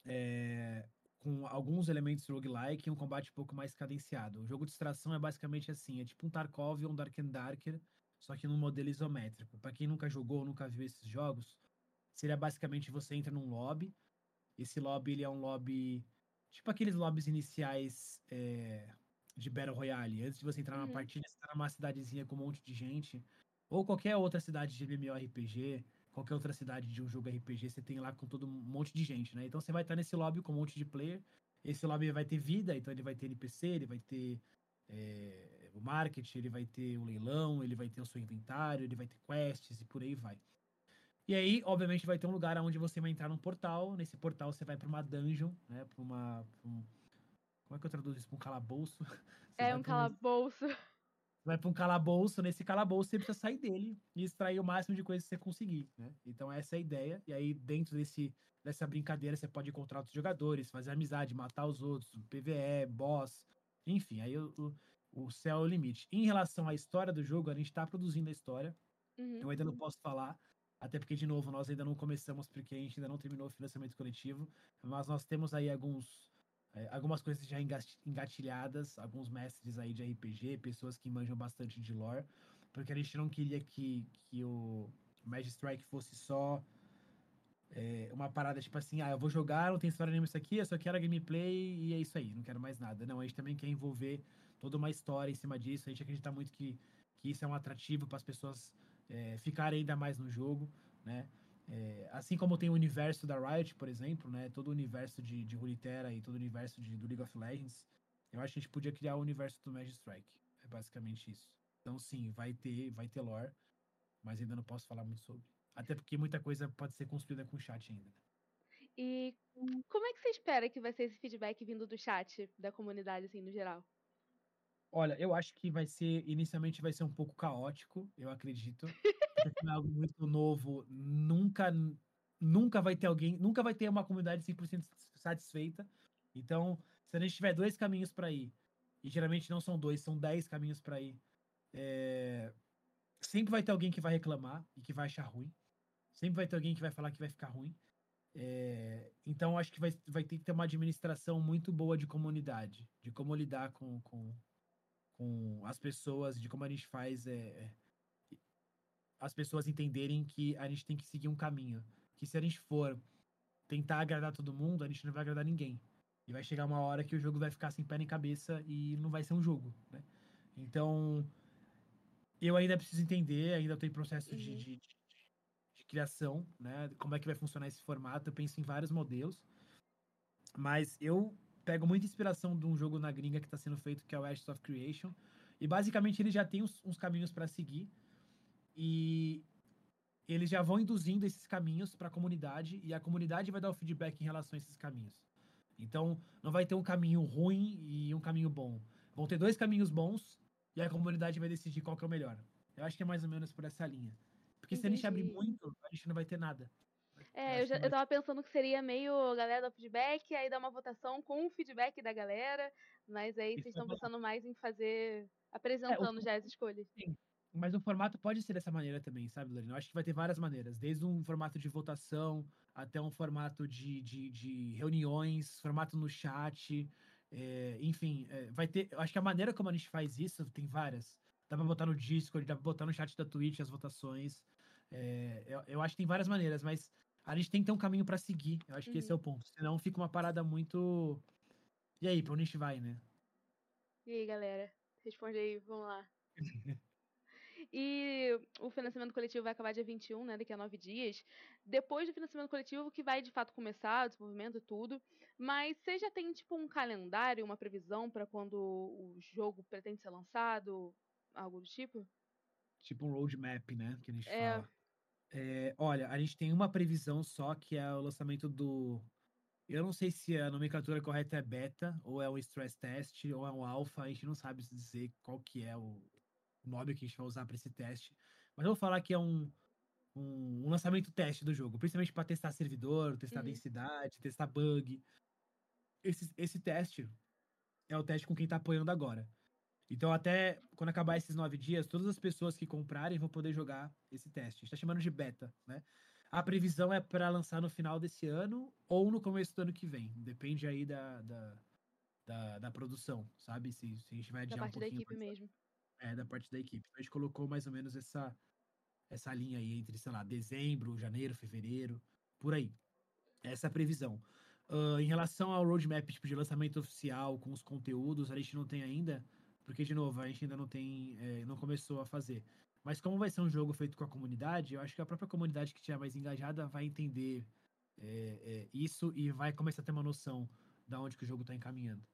é, com alguns elementos roguelike e um combate um pouco mais cadenciado. O jogo de extração é basicamente assim, é tipo um Tarkov ou um Dark and Darker, só que num modelo isométrico. Para quem nunca jogou, nunca viu esses jogos, seria basicamente você entra num lobby, esse lobby ele é um lobby tipo aqueles lobbies iniciais é, de Battle Royale. Antes de você entrar uhum. numa partida, você tá numa cidadezinha com um monte de gente, ou qualquer outra cidade de MMORPG, qualquer outra cidade de um jogo RPG, você tem lá com todo um monte de gente, né? Então você vai estar nesse lobby com um monte de player. Esse lobby vai ter vida, então ele vai ter NPC, ele vai ter é, o marketing, ele vai ter o leilão, ele vai ter o seu inventário, ele vai ter quests e por aí vai. E aí, obviamente, vai ter um lugar onde você vai entrar num portal. Nesse portal você vai para uma dungeon, né? Pra uma. Pra um... Como é que eu traduzo isso? Pra um calabouço? Você é um calabouço. Um... Vai para um calabouço. Nesse calabouço você precisa sair dele e extrair o máximo de coisas que você conseguir, né? Então essa é a ideia. E aí, dentro desse, dessa brincadeira, você pode encontrar outros jogadores, fazer amizade, matar os outros, PVE, boss. Enfim, aí o, o, céu é o limite. Em relação à história do jogo, a gente está produzindo a história. Uhum. Eu ainda não posso falar até porque, de novo, nós ainda não começamos, porque a gente ainda não terminou o financiamento coletivo, mas nós temos aí alguns, é, algumas coisas já engatilhadas, alguns mestres aí de RPG, pessoas que manjam bastante de lore, porque a gente não queria que, que o Magic Strike fosse só é, uma parada tipo assim, ah, eu vou jogar, não tem história nenhuma isso aqui, eu só quero a gameplay e é isso aí, não quero mais nada. Não, a gente também quer envolver toda uma história em cima disso, a gente acredita muito que, que isso é um atrativo para as pessoas é, ficar ainda mais no jogo, né? É, assim como tem o universo da Riot, por exemplo, né? Todo o universo de, de Runeterra e todo o universo de, do League of Legends, eu acho que a gente podia criar o universo do Magic Strike. É basicamente isso. Então, sim, vai ter, vai ter lore, mas ainda não posso falar muito sobre. Até porque muita coisa pode ser construída com o chat ainda. E como é que você espera que vai ser esse feedback vindo do chat, da comunidade, assim, no geral? Olha, eu acho que vai ser, inicialmente vai ser um pouco caótico, eu acredito. Porque é algo muito novo, nunca, nunca vai ter alguém, nunca vai ter uma comunidade 100% satisfeita. Então, se a gente tiver dois caminhos para ir, e geralmente não são dois, são dez caminhos para ir, é... sempre vai ter alguém que vai reclamar e que vai achar ruim. Sempre vai ter alguém que vai falar que vai ficar ruim. É... Então, acho que vai, vai ter que ter uma administração muito boa de comunidade, de como lidar com, com, com as pessoas, de como a gente faz é, as pessoas entenderem que a gente tem que seguir um caminho. Que se a gente for tentar agradar todo mundo, a gente não vai agradar ninguém. E vai chegar uma hora que o jogo vai ficar sem pé nem cabeça e não vai ser um jogo, né? Então, eu ainda preciso entender, ainda estou em processo uhum. de, de, de, de, criação, né? Como é que vai funcionar esse formato. Eu penso em vários modelos. Mas eu pego muita inspiração de um jogo na gringa que está sendo feito, que é o Ashes of Creation. E basicamente ele já tem uns, uns caminhos para seguir. E eles já vão induzindo esses caminhos para a comunidade e a comunidade vai dar o feedback em relação a esses caminhos. Então, não vai ter um caminho ruim e um caminho bom. Vão ter dois caminhos bons e a comunidade vai decidir qual que é o melhor. Eu acho que é mais ou menos por essa linha. Porque Entendi. se a gente abrir muito, a gente não vai ter nada. É, eu, já, eu tava pensando que seria meio a galera do feedback, aí dar uma votação com o feedback da galera, mas aí vocês estão pensando mais em fazer, apresentando é, o, já as escolhas. Sim, mas o formato pode ser dessa maneira também, sabe, Lorena? Eu acho que vai ter várias maneiras, desde um formato de votação até um formato de, de, de reuniões, formato no chat, É, enfim, é, vai ter. Eu acho que a maneira como a gente faz isso tem várias. Dá pra botar no Discord, dá pra botar no chat da Twitch as votações. É, eu, eu, acho que tem várias maneiras, mas a gente tem que ter um caminho para seguir. Eu acho uhum. que esse é o uhum. ponto. Senão fica uma parada muito. E aí, pra onde a gente vai, né? E aí, galera? Responde aí, vamos lá. E o financiamento coletivo vai acabar dia 21, né? Daqui a nove dias. Depois do financiamento coletivo, que vai de fato começar o desenvolvimento e tudo. Mas você já tem, tipo, um calendário, uma previsão para quando o jogo pretende ser lançado? Algo do tipo? Tipo um roadmap, né? Que a gente é... fala. É, olha, a gente tem uma previsão só, que é o lançamento do. Eu não sei se a nomenclatura correta é beta, ou é um stress test, ou é um alpha, a gente não sabe dizer qual que é o, nome que a gente vai usar para esse teste. Mas eu vou falar que é um, um, um lançamento teste do jogo, principalmente para testar servidor, testar uhum. densidade, testar bug. Esse, esse teste é o teste com quem está apoiando agora. Então, até quando acabar esses nove dias, todas as pessoas que comprarem vão poder jogar esse teste. A gente tá chamando de beta, né? A previsão é para lançar no final desse ano ou no começo do ano que vem. Depende aí da, da, da, da produção, sabe? Se, se a gente vai adiar da parte um da equipe mesmo. É, da parte da equipe. Então, a gente colocou mais ou menos essa, essa linha aí entre, sei lá, dezembro, janeiro, fevereiro, por aí. Essa é a previsão. Uh, em relação ao roadmap tipo, de lançamento oficial, com os conteúdos, a gente não tem ainda, porque, de novo, a gente ainda não tem, é, não começou a fazer. Mas como vai ser um jogo feito com a comunidade, eu acho que a própria comunidade que estiver mais engajada vai entender é, é, isso e vai começar a ter uma noção da onde que o jogo está encaminhando.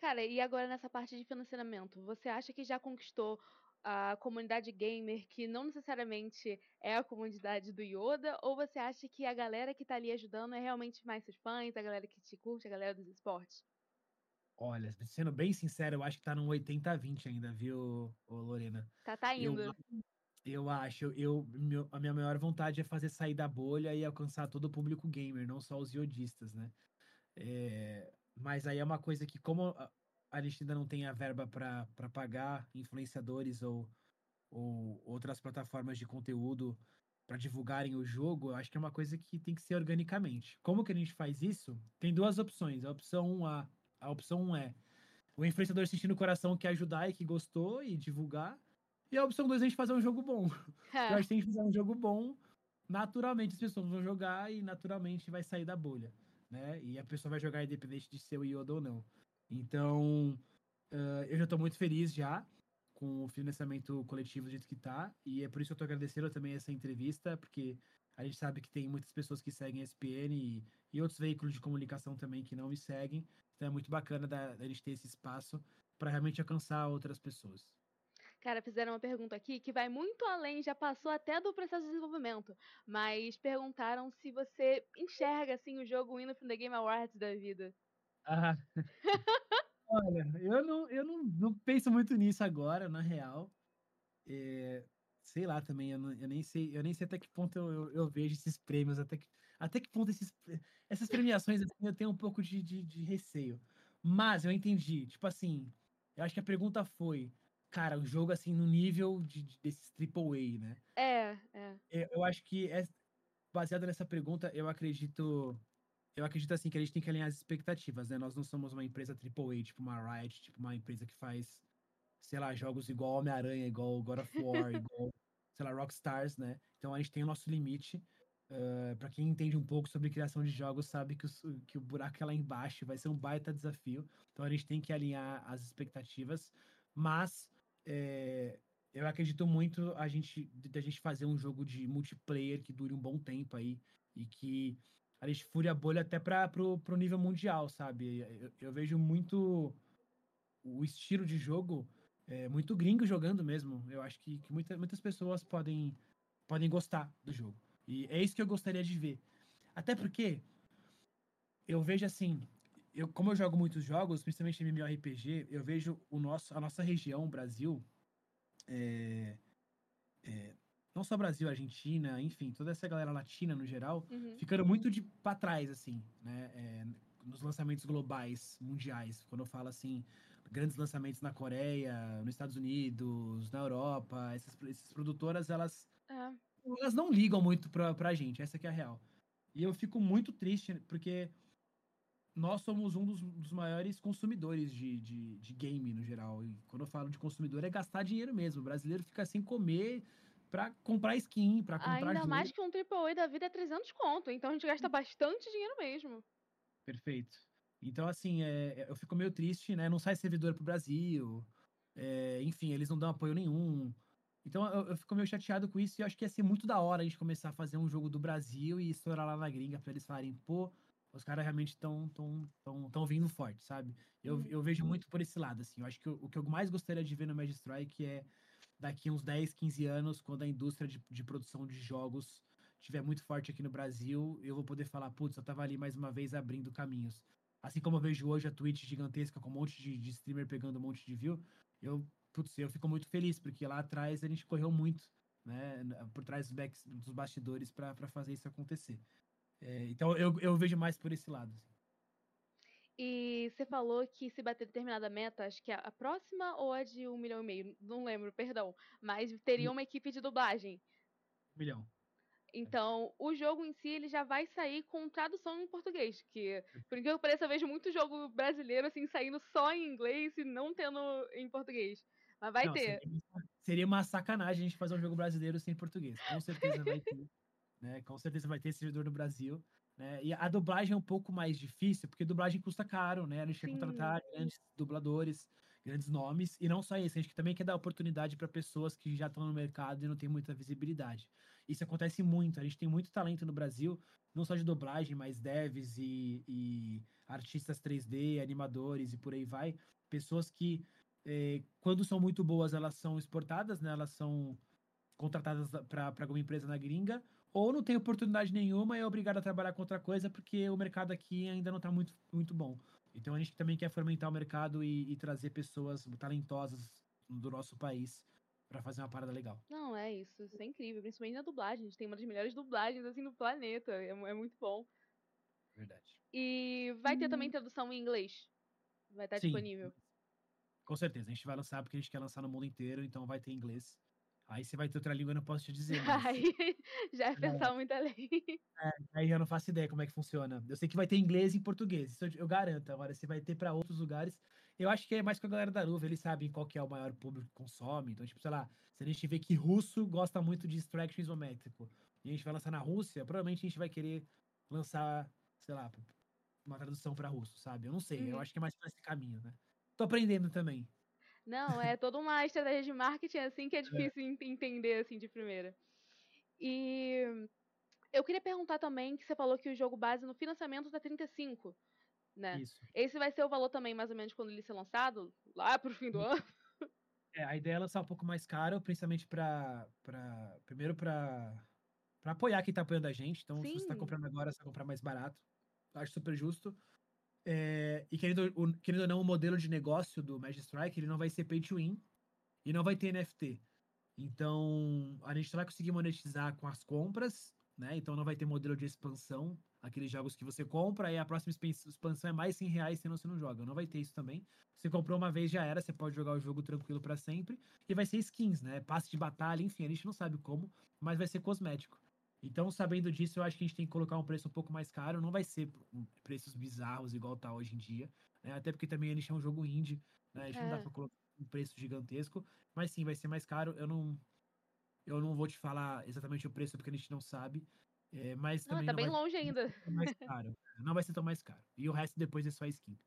Cara, e agora nessa parte de financiamento, você acha que já conquistou a comunidade gamer que não necessariamente é a comunidade do Yoda, ou você acha que a galera que tá ali ajudando é realmente mais seus fãs, a galera que te curte, a galera dos esportes? Olha, sendo bem sincero, eu acho que tá num 80-20 ainda, viu, Lorena? Tá, tá indo. Eu, eu acho, eu, meu, a minha maior vontade é fazer sair da bolha e alcançar todo o público gamer, não só os iodistas, né? É, mas aí é uma coisa que, como a gente ainda não tem a verba para pagar influenciadores ou, ou outras plataformas de conteúdo para divulgarem o jogo, eu acho que é uma coisa que tem que ser organicamente. Como que a gente faz isso? Tem duas opções. A opção 1A, a opção 1 é o influenciador sentindo o coração que ajudar e que gostou e divulgar. E a opção 2 é a gente fazer um jogo bom. É. Eu acho que tem que fazer um jogo bom, naturalmente as pessoas vão jogar e naturalmente vai sair da bolha né? E a pessoa vai jogar independente de ser o Yoda ou não. Então, uh, eu já estou muito feliz já com o financiamento coletivo do jeito que está e é por isso que eu estou agradecendo também essa entrevista, porque a gente sabe que tem muitas pessoas que seguem a SPN e, e outros veículos de comunicação também que não me seguem. Então é muito bacana da, da gente ter esse espaço para realmente alcançar outras pessoas. Cara, fizeram uma pergunta aqui que vai muito além, já passou até do processo de desenvolvimento. Mas perguntaram se você enxerga assim o jogo indo pro The Game Awards da vida. Ah. Olha, eu não, eu não, não penso muito nisso agora, na real. É, sei lá também, eu, não, eu, nem sei, eu nem sei até que ponto eu, eu, eu, vejo esses prêmios, até que, até que ponto esses, essas premiações assim, eu tenho um pouco de, de, de receio. Mas eu entendi, tipo assim, eu acho que a pergunta foi: cara, o jogo assim no nível de, de desses AAA, né? É, é. Eu acho que é baseado nessa pergunta, eu acredito eu acredito assim que a gente tem que alinhar as expectativas, né? Nós não somos uma empresa AAA, tipo uma Riot, tipo uma empresa que faz, sei lá, jogos igual Homem-Aranha, igual God of War, igual, sei lá, Rockstars, né? Então a gente tem o nosso limite. Uh, para quem entende um pouco sobre criação de jogos, sabe que, o que o buraco é lá embaixo, vai ser um baita desafio. Então a gente tem que alinhar as expectativas, mas é, eu acredito muito a gente da gente fazer um jogo de multiplayer que dure um bom tempo aí e que a gente fure a bolha até para pro, pro nível mundial, sabe? Eu, eu, vejo muito o estilo de jogo é, muito gringo jogando mesmo. Eu acho que, que muita, muitas pessoas podem podem gostar do jogo. E é isso que eu gostaria de ver. Até porque eu vejo assim, eu, como eu jogo muitos jogos, principalmente MMORPG, eu vejo o nosso, a nossa região, o Brasil, é, é, não só Brasil, Argentina, enfim, toda essa galera latina no geral, uhum. ficando muito de para trás, assim, né? É, nos lançamentos globais, mundiais. Quando eu falo assim, grandes lançamentos na Coreia, nos Estados Unidos, na Europa, essas, essas produtoras, elas, é. elas não ligam muito pra, pra gente, essa que é a real. E eu fico muito triste, porque nós somos um dos, dos maiores consumidores de, de, de, game no geral. E quando eu falo de consumidor, é gastar dinheiro mesmo. O brasileiro fica sem comer para comprar skin, para comprar Ainda jogo. mais que um AAA da vida é 300 conto, então a gente gasta bastante dinheiro mesmo. Perfeito. Então, assim, é, eu fico meio triste, né? Não sai servidor pro Brasil. É, enfim, eles não dão apoio nenhum. Então eu, eu, fico meio chateado com isso e eu acho que ia ser muito da hora a gente começar a fazer um jogo do Brasil e estourar lá na gringa para eles falarem, pô, os caras realmente estão tão, tão, tão vindo forte, sabe? Eu, uhum. eu vejo muito por esse lado, assim. Eu acho que o, o que eu mais gostaria de ver no Magic Strike é daqui uns 10, 15 anos, quando a indústria de, de produção de jogos estiver muito forte aqui no Brasil, eu vou poder falar, putz, eu tava ali mais uma vez abrindo caminhos. Assim como eu vejo hoje a Twitch gigantesca com um monte de, de streamer pegando um monte de view, eu, putz, eu fico muito feliz, porque lá atrás a gente correu muito, né, por trás dos, backs, dos bastidores para fazer isso acontecer. É, então eu, eu vejo mais por esse lado. Assim. E você falou que se bater determinada meta, acho que é a próxima ou a de um milhão e meio, não lembro, perdão, mas teria uma equipe de dublagem. Um milhão. Então, o jogo em si ele já vai sair com tradução em português, que por incrível que pareça, eu vejo muito jogo brasileiro assim saindo só em inglês e não tendo em português. Mas vai não, ter. Seria, seria, uma sacanagem a gente fazer um jogo brasileiro sem português. Com certeza vai ter. né? Com certeza vai ter servidor no Brasil. Né? E a dublagem é um pouco mais difícil, porque dublagem custa caro, né? A gente Sim. quer contratar grandes dubladores, grandes nomes, e não só isso, a gente também quer dar oportunidade para pessoas que já estão no mercado e não tem muita visibilidade. Isso acontece muito, a gente tem muito talento no Brasil, não só de dublagem, mas devs e, e artistas 3D, animadores e por aí vai. Pessoas que, eh, quando são muito boas, elas são exportadas, né? Elas são contratadas para alguma empresa na gringa, ou não tem oportunidade nenhuma e é obrigado a trabalhar com outra coisa porque o mercado aqui ainda não está muito, muito bom. Então a gente também quer fomentar o mercado e, e trazer pessoas talentosas do nosso país para fazer uma parada legal. Não, é isso. Isso é incrível, principalmente na dublagem. A gente tem uma das melhores dublagens assim do planeta. É, é muito bom. Verdade. E vai ter também tradução em inglês? Vai estar Sim, disponível? Com certeza. A gente vai lançar porque a gente quer lançar no mundo inteiro, então vai ter inglês. Aí você vai ter outra língua, eu não posso te dizer. Mas... Aí já é pensar é. muito além. É, aí eu não faço ideia como é que funciona. Eu sei que vai ter inglês e português, isso eu, eu garanto. Agora, se vai ter para outros lugares, eu acho que é mais com a galera da Ruva, eles sabem qual que é o maior público que consome. Então, tipo, sei lá, se a gente vê que russo gosta muito de extraction isométrico e a gente vai lançar na Rússia, provavelmente a gente vai querer lançar, sei lá, uma tradução para russo, sabe? Eu não sei, uhum. eu acho que é mais para esse caminho, né? Tô aprendendo também. Não, é toda uma estratégia de marketing assim que é, é. difícil é. entender assim de primeira. E eu queria perguntar também que você falou que o jogo base no financiamento tá 35, né? Isso. Esse vai ser o valor também mais ou menos quando ele ser lançado, lá pro fim do ano. É, a ideia é lançar um pouco mais caro, principalmente para primeiro para apoiar quem tá apoiando a gente. Então, Sim. se você tá comprando agora, você vai comprar mais barato. Acho super justo. É, e querendo, o, querendo ou não, o modelo de negócio do Magic Strike, ele não vai ser pay to win e não vai ter NFT. Então, a gente vai conseguir monetizar com as compras, né? Então não vai ter modelo de expansão, aqueles jogos que você compra e a próxima expansão é mais 100 reais, senão você não joga. Não vai ter isso também. Você comprou uma vez, já era, você pode jogar o jogo tranquilo para sempre. E vai ser skins, né? Passe de batalha, enfim, a gente não sabe como, mas vai ser cosmético. Então, sabendo disso, eu acho que a gente tem que colocar um preço um pouco mais caro. Não vai ser preços bizarros igual tá hoje em dia. Né? Até porque também eles é um jogo indie. Né? A gente é. não dá é. pra colocar um preço gigantesco. Mas sim, vai ser mais caro. Eu não, eu não vou te falar exatamente o preço porque a gente não sabe. É, mas não, também tá não bem longe ainda. Mais caro. Não vai ser tão mais caro. E o resto depois é só skin.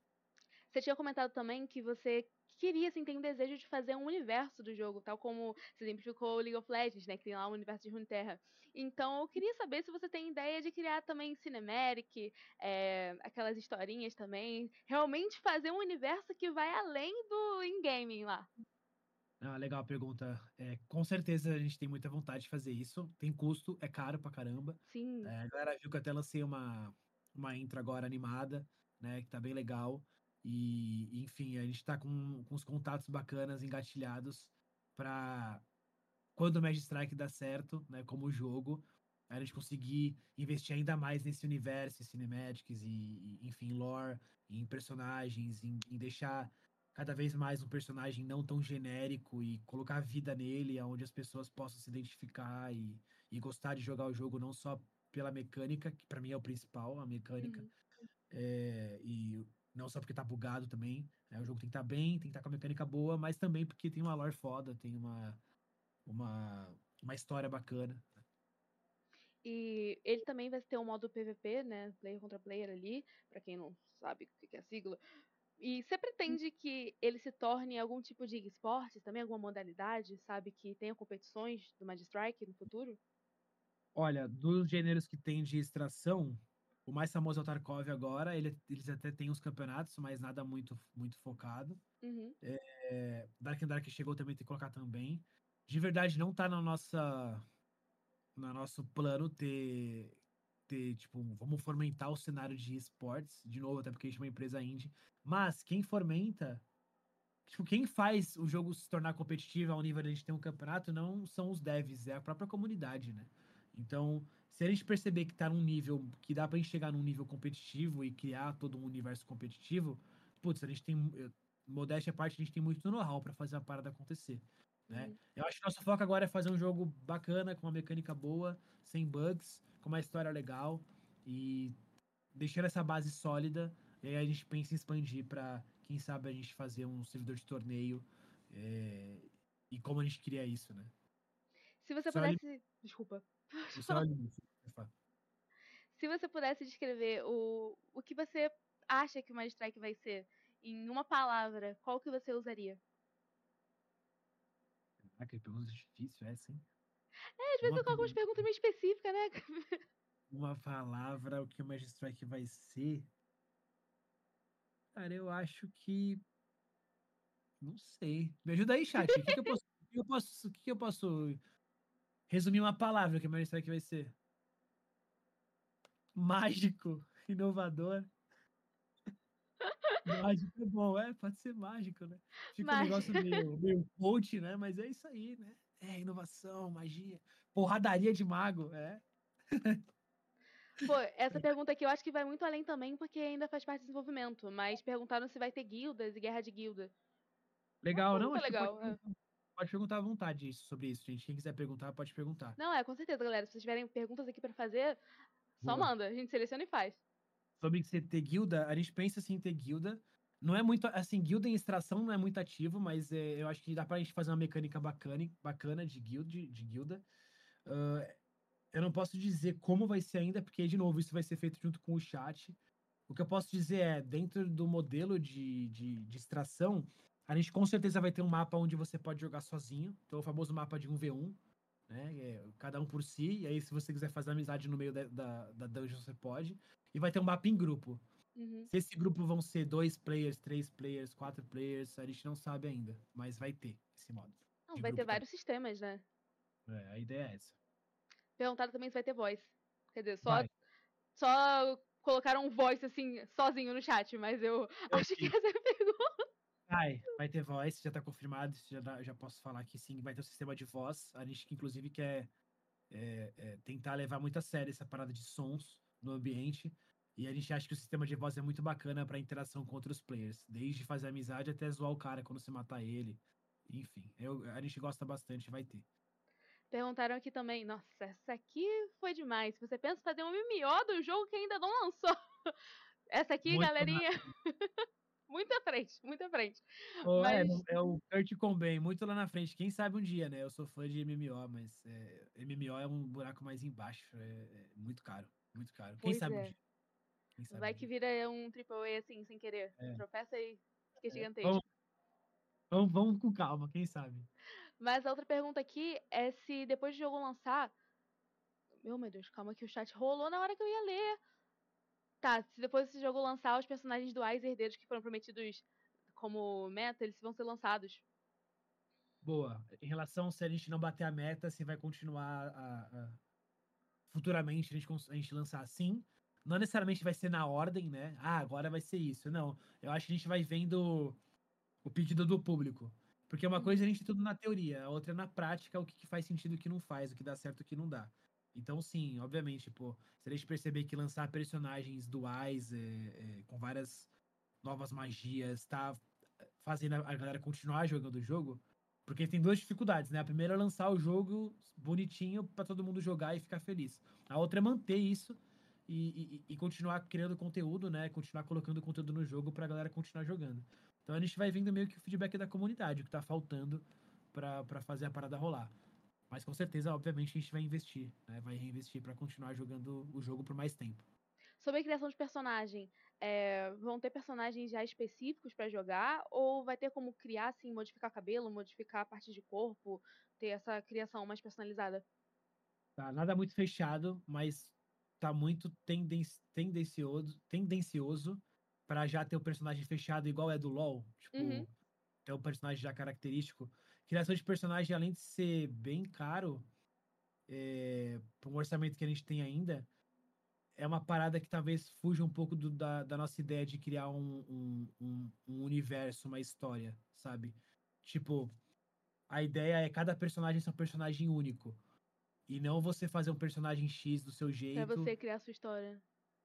Você tinha comentado também que você queria, assim, tem um desejo de fazer um universo do jogo, tal como se exemplificou o League of Legends, né, que tem lá o universo de Runeterra. Então, eu queria saber se você tem ideia de criar também Cinematic, é, aquelas historinhas também, realmente fazer um universo que vai além do in-gaming lá. Ah, legal a pergunta. É, com certeza a gente tem muita vontade de fazer isso. Tem custo, é caro pra caramba. Sim. É, a galera viu que eu até lancei uma, uma intro agora animada, né? Que tá bem legal. E, enfim, a gente está com, com os contatos bacanas engatilhados para quando o Magic Strike dá certo, né, como jogo, a gente conseguir investir ainda mais nesse universo, em cinematics e, e enfim, lore, em personagens, em, em, deixar cada vez mais um personagem não tão genérico e colocar vida nele, onde as pessoas possam se identificar e, e gostar de jogar o jogo não só pela mecânica, que para mim é o principal, a mecânica, uhum É, e não só porque tá bugado também. Né? O jogo tem que estar tá bem, tem que estar tá com a mecânica boa, mas também porque tem uma lore foda, tem uma, uma, uma história bacana. E ele também vai ter um modo PVP, né? Player contra player ali, para quem não sabe o que é a sigla. E você pretende que ele se torne algum tipo de esporte, também alguma modalidade, sabe? Que tenha competições do Mad Strike no futuro? Olha, dos gêneros que tem de extração, o mais famoso é o Tarkov agora. Ele, eles até têm os campeonatos, mas nada muito, muito focado. Uhum. É, Dark and Dark chegou também, tem que colocar também. De verdade, não tá na nossa no nosso plano ter, ter, tipo, vamos fomentar o cenário de esportes, de novo, até porque a gente é uma empresa indie. Mas quem fomenta, tipo, quem faz o jogo se tornar competitivo ao nível de a gente ter um campeonato não são os devs, é a própria comunidade, né? Então, se a gente perceber que tá num nível que dá pra gente chegar num nível competitivo e criar todo um universo competitivo, putz, a gente tem, modéstia à parte, a gente tem muito know-how pra fazer a parada acontecer. Né? Uhum. Eu acho que nosso foco agora é fazer um jogo bacana, com uma mecânica boa, sem bugs, com uma história legal e deixando essa base sólida. E aí a gente pensa em expandir para, quem sabe, a gente fazer um servidor de torneio é... e como a gente cria isso, né? Se você pudesse. Desculpa. Se você pudesse descrever o, o que você acha que o Mind Strike vai ser em uma palavra, qual que você usaria? Ah, que pergunta difícil essa, hein? É, às vezes eu coloco umas perguntas meio específicas, né? Uma palavra, o que o Magic Strike vai ser? Cara, eu acho que. Não sei. Me ajuda aí, chat. O que, que, eu, posso, que, eu, posso, que, que eu posso resumir uma palavra que o Magic Strike vai ser? Mágico, inovador. Mágico é bom, é, pode ser mágico, né? Fica mágico. um negócio meio, meio coach, né? Mas é isso aí, né? É inovação, magia, porradaria de mago, é. Pô, essa pergunta aqui eu acho que vai muito além também, porque ainda faz parte do desenvolvimento. Mas perguntaram se vai ter guildas e guerra de guilda. Legal, não? legal. Pode, é. pode, perguntar à vontade sobre isso, gente. Quem quiser perguntar, pode perguntar. Não, é, com certeza, galera. Se vocês tiverem perguntas aqui para fazer, só Boa. manda. A gente seleciona e faz sobre você ter guilda, a gente pensa assim em ter guilda. Não é muito, assim, guilda em extração não é muito ativo, mas é, eu acho que dá pra gente fazer uma mecânica bacana, bacana de, guild, de guilda. Uh, eu não posso dizer como vai ser ainda, porque, de novo, isso vai ser feito junto com o chat. O que eu posso dizer é, dentro do modelo de, de, de extração, a gente com certeza vai ter um mapa onde você pode jogar sozinho. Então, o famoso mapa de 1v1, né? É, cada um por si. E aí, se você quiser fazer amizade no meio da, da, da dungeon, você pode e vai ter um mapa em grupo. Uhum. Se esse grupo vão ser dois players, três players, quatro players, a gente não sabe ainda, mas vai ter esse modo. Não, vai ter vários sistemas, né? É, a ideia é essa. Perguntaram também se vai ter voice. Quer dizer, só, só colocaram um voice assim, sozinho no chat, mas eu, eu acho que essa é a pergunta. Vai, vai ter voice, já tá confirmado, já, já posso falar que sim, vai ter um sistema de voz. A gente inclusive quer é, é, tentar levar muito a sério essa parada de sons no ambiente. E a gente acha que o sistema de voz é muito bacana para interação com outros players, desde fazer amizade até zoar o cara quando você matar ele. Enfim, eu, a gente gosta bastante, vai ter. Perguntaram aqui também, nossa, essa aqui foi demais. Você pensa em fazer um MMO do jogo que ainda não lançou? Essa aqui, muito galerinha. muito à frente, muito à frente. Oh, mas... é, é, o Kurt Cobain, muito lá na frente. Quem sabe um dia, né? Eu sou fã de MMO, mas é, MMO é um buraco mais embaixo, é, é muito caro. Muito caro. Quem pois sabe, é. Quem sabe Vai que vira um triple A assim, sem querer. É. Tropeça e fica gigantesco. Vamos, vamos, vamos, com calma, quem sabe. Mas a outra pergunta aqui é se depois do jogo lançar. Meu, meu Deus, calma que o chat rolou na hora que eu ia ler. Tá, se depois desse jogo lançar, os personagens duais herdeiros que foram prometidos como meta, eles vão ser lançados. Boa. Em relação se a gente não bater a meta, se vai continuar a, a futuramente a gente, a gente lançar assim. Não necessariamente vai ser na ordem, né? Ah, agora vai ser isso. Não. Eu acho que a gente vai vendo o pedido do público. Porque uma coisa a gente tudo na teoria, a outra é na prática, o que, que faz sentido e o que não faz, o que dá certo e o que não dá. Então, sim, obviamente, pô, se a gente perceber que lançar personagens duais é, é, com várias novas magias tá fazendo a galera continuar jogando o jogo, porque tem duas dificuldades, né? A primeira é lançar o jogo bonitinho para todo mundo jogar e ficar feliz. A outra é manter isso e, e, e, continuar criando conteúdo, né? Continuar colocando conteúdo no jogo pra galera continuar jogando. Então a gente vai vendo meio que o feedback da comunidade, o que tá faltando para fazer a parada rolar. Mas com certeza, obviamente, a gente vai investir, né? Vai reinvestir para continuar jogando o jogo por mais tempo. Sobre a criação de personagem, é, vão ter personagens já específicos para jogar ou vai ter como criar, assim, modificar cabelo, modificar a parte de corpo, ter essa criação mais personalizada? Tá, nada muito fechado, mas tá muito tendencioso, tendencioso para já ter o personagem fechado igual é do LoL, tipo, uhum. ter o personagem já característico. Criação de personagem, além de ser bem caro, é, para um orçamento que a gente tem ainda, é uma parada que talvez fuja um pouco do, da, da, nossa ideia de criar um, um, um, um, universo, uma história, sabe? Tipo, a ideia é cada personagem ser um personagem único. E não você fazer um personagem X do seu jeito. Pra você criar sua história.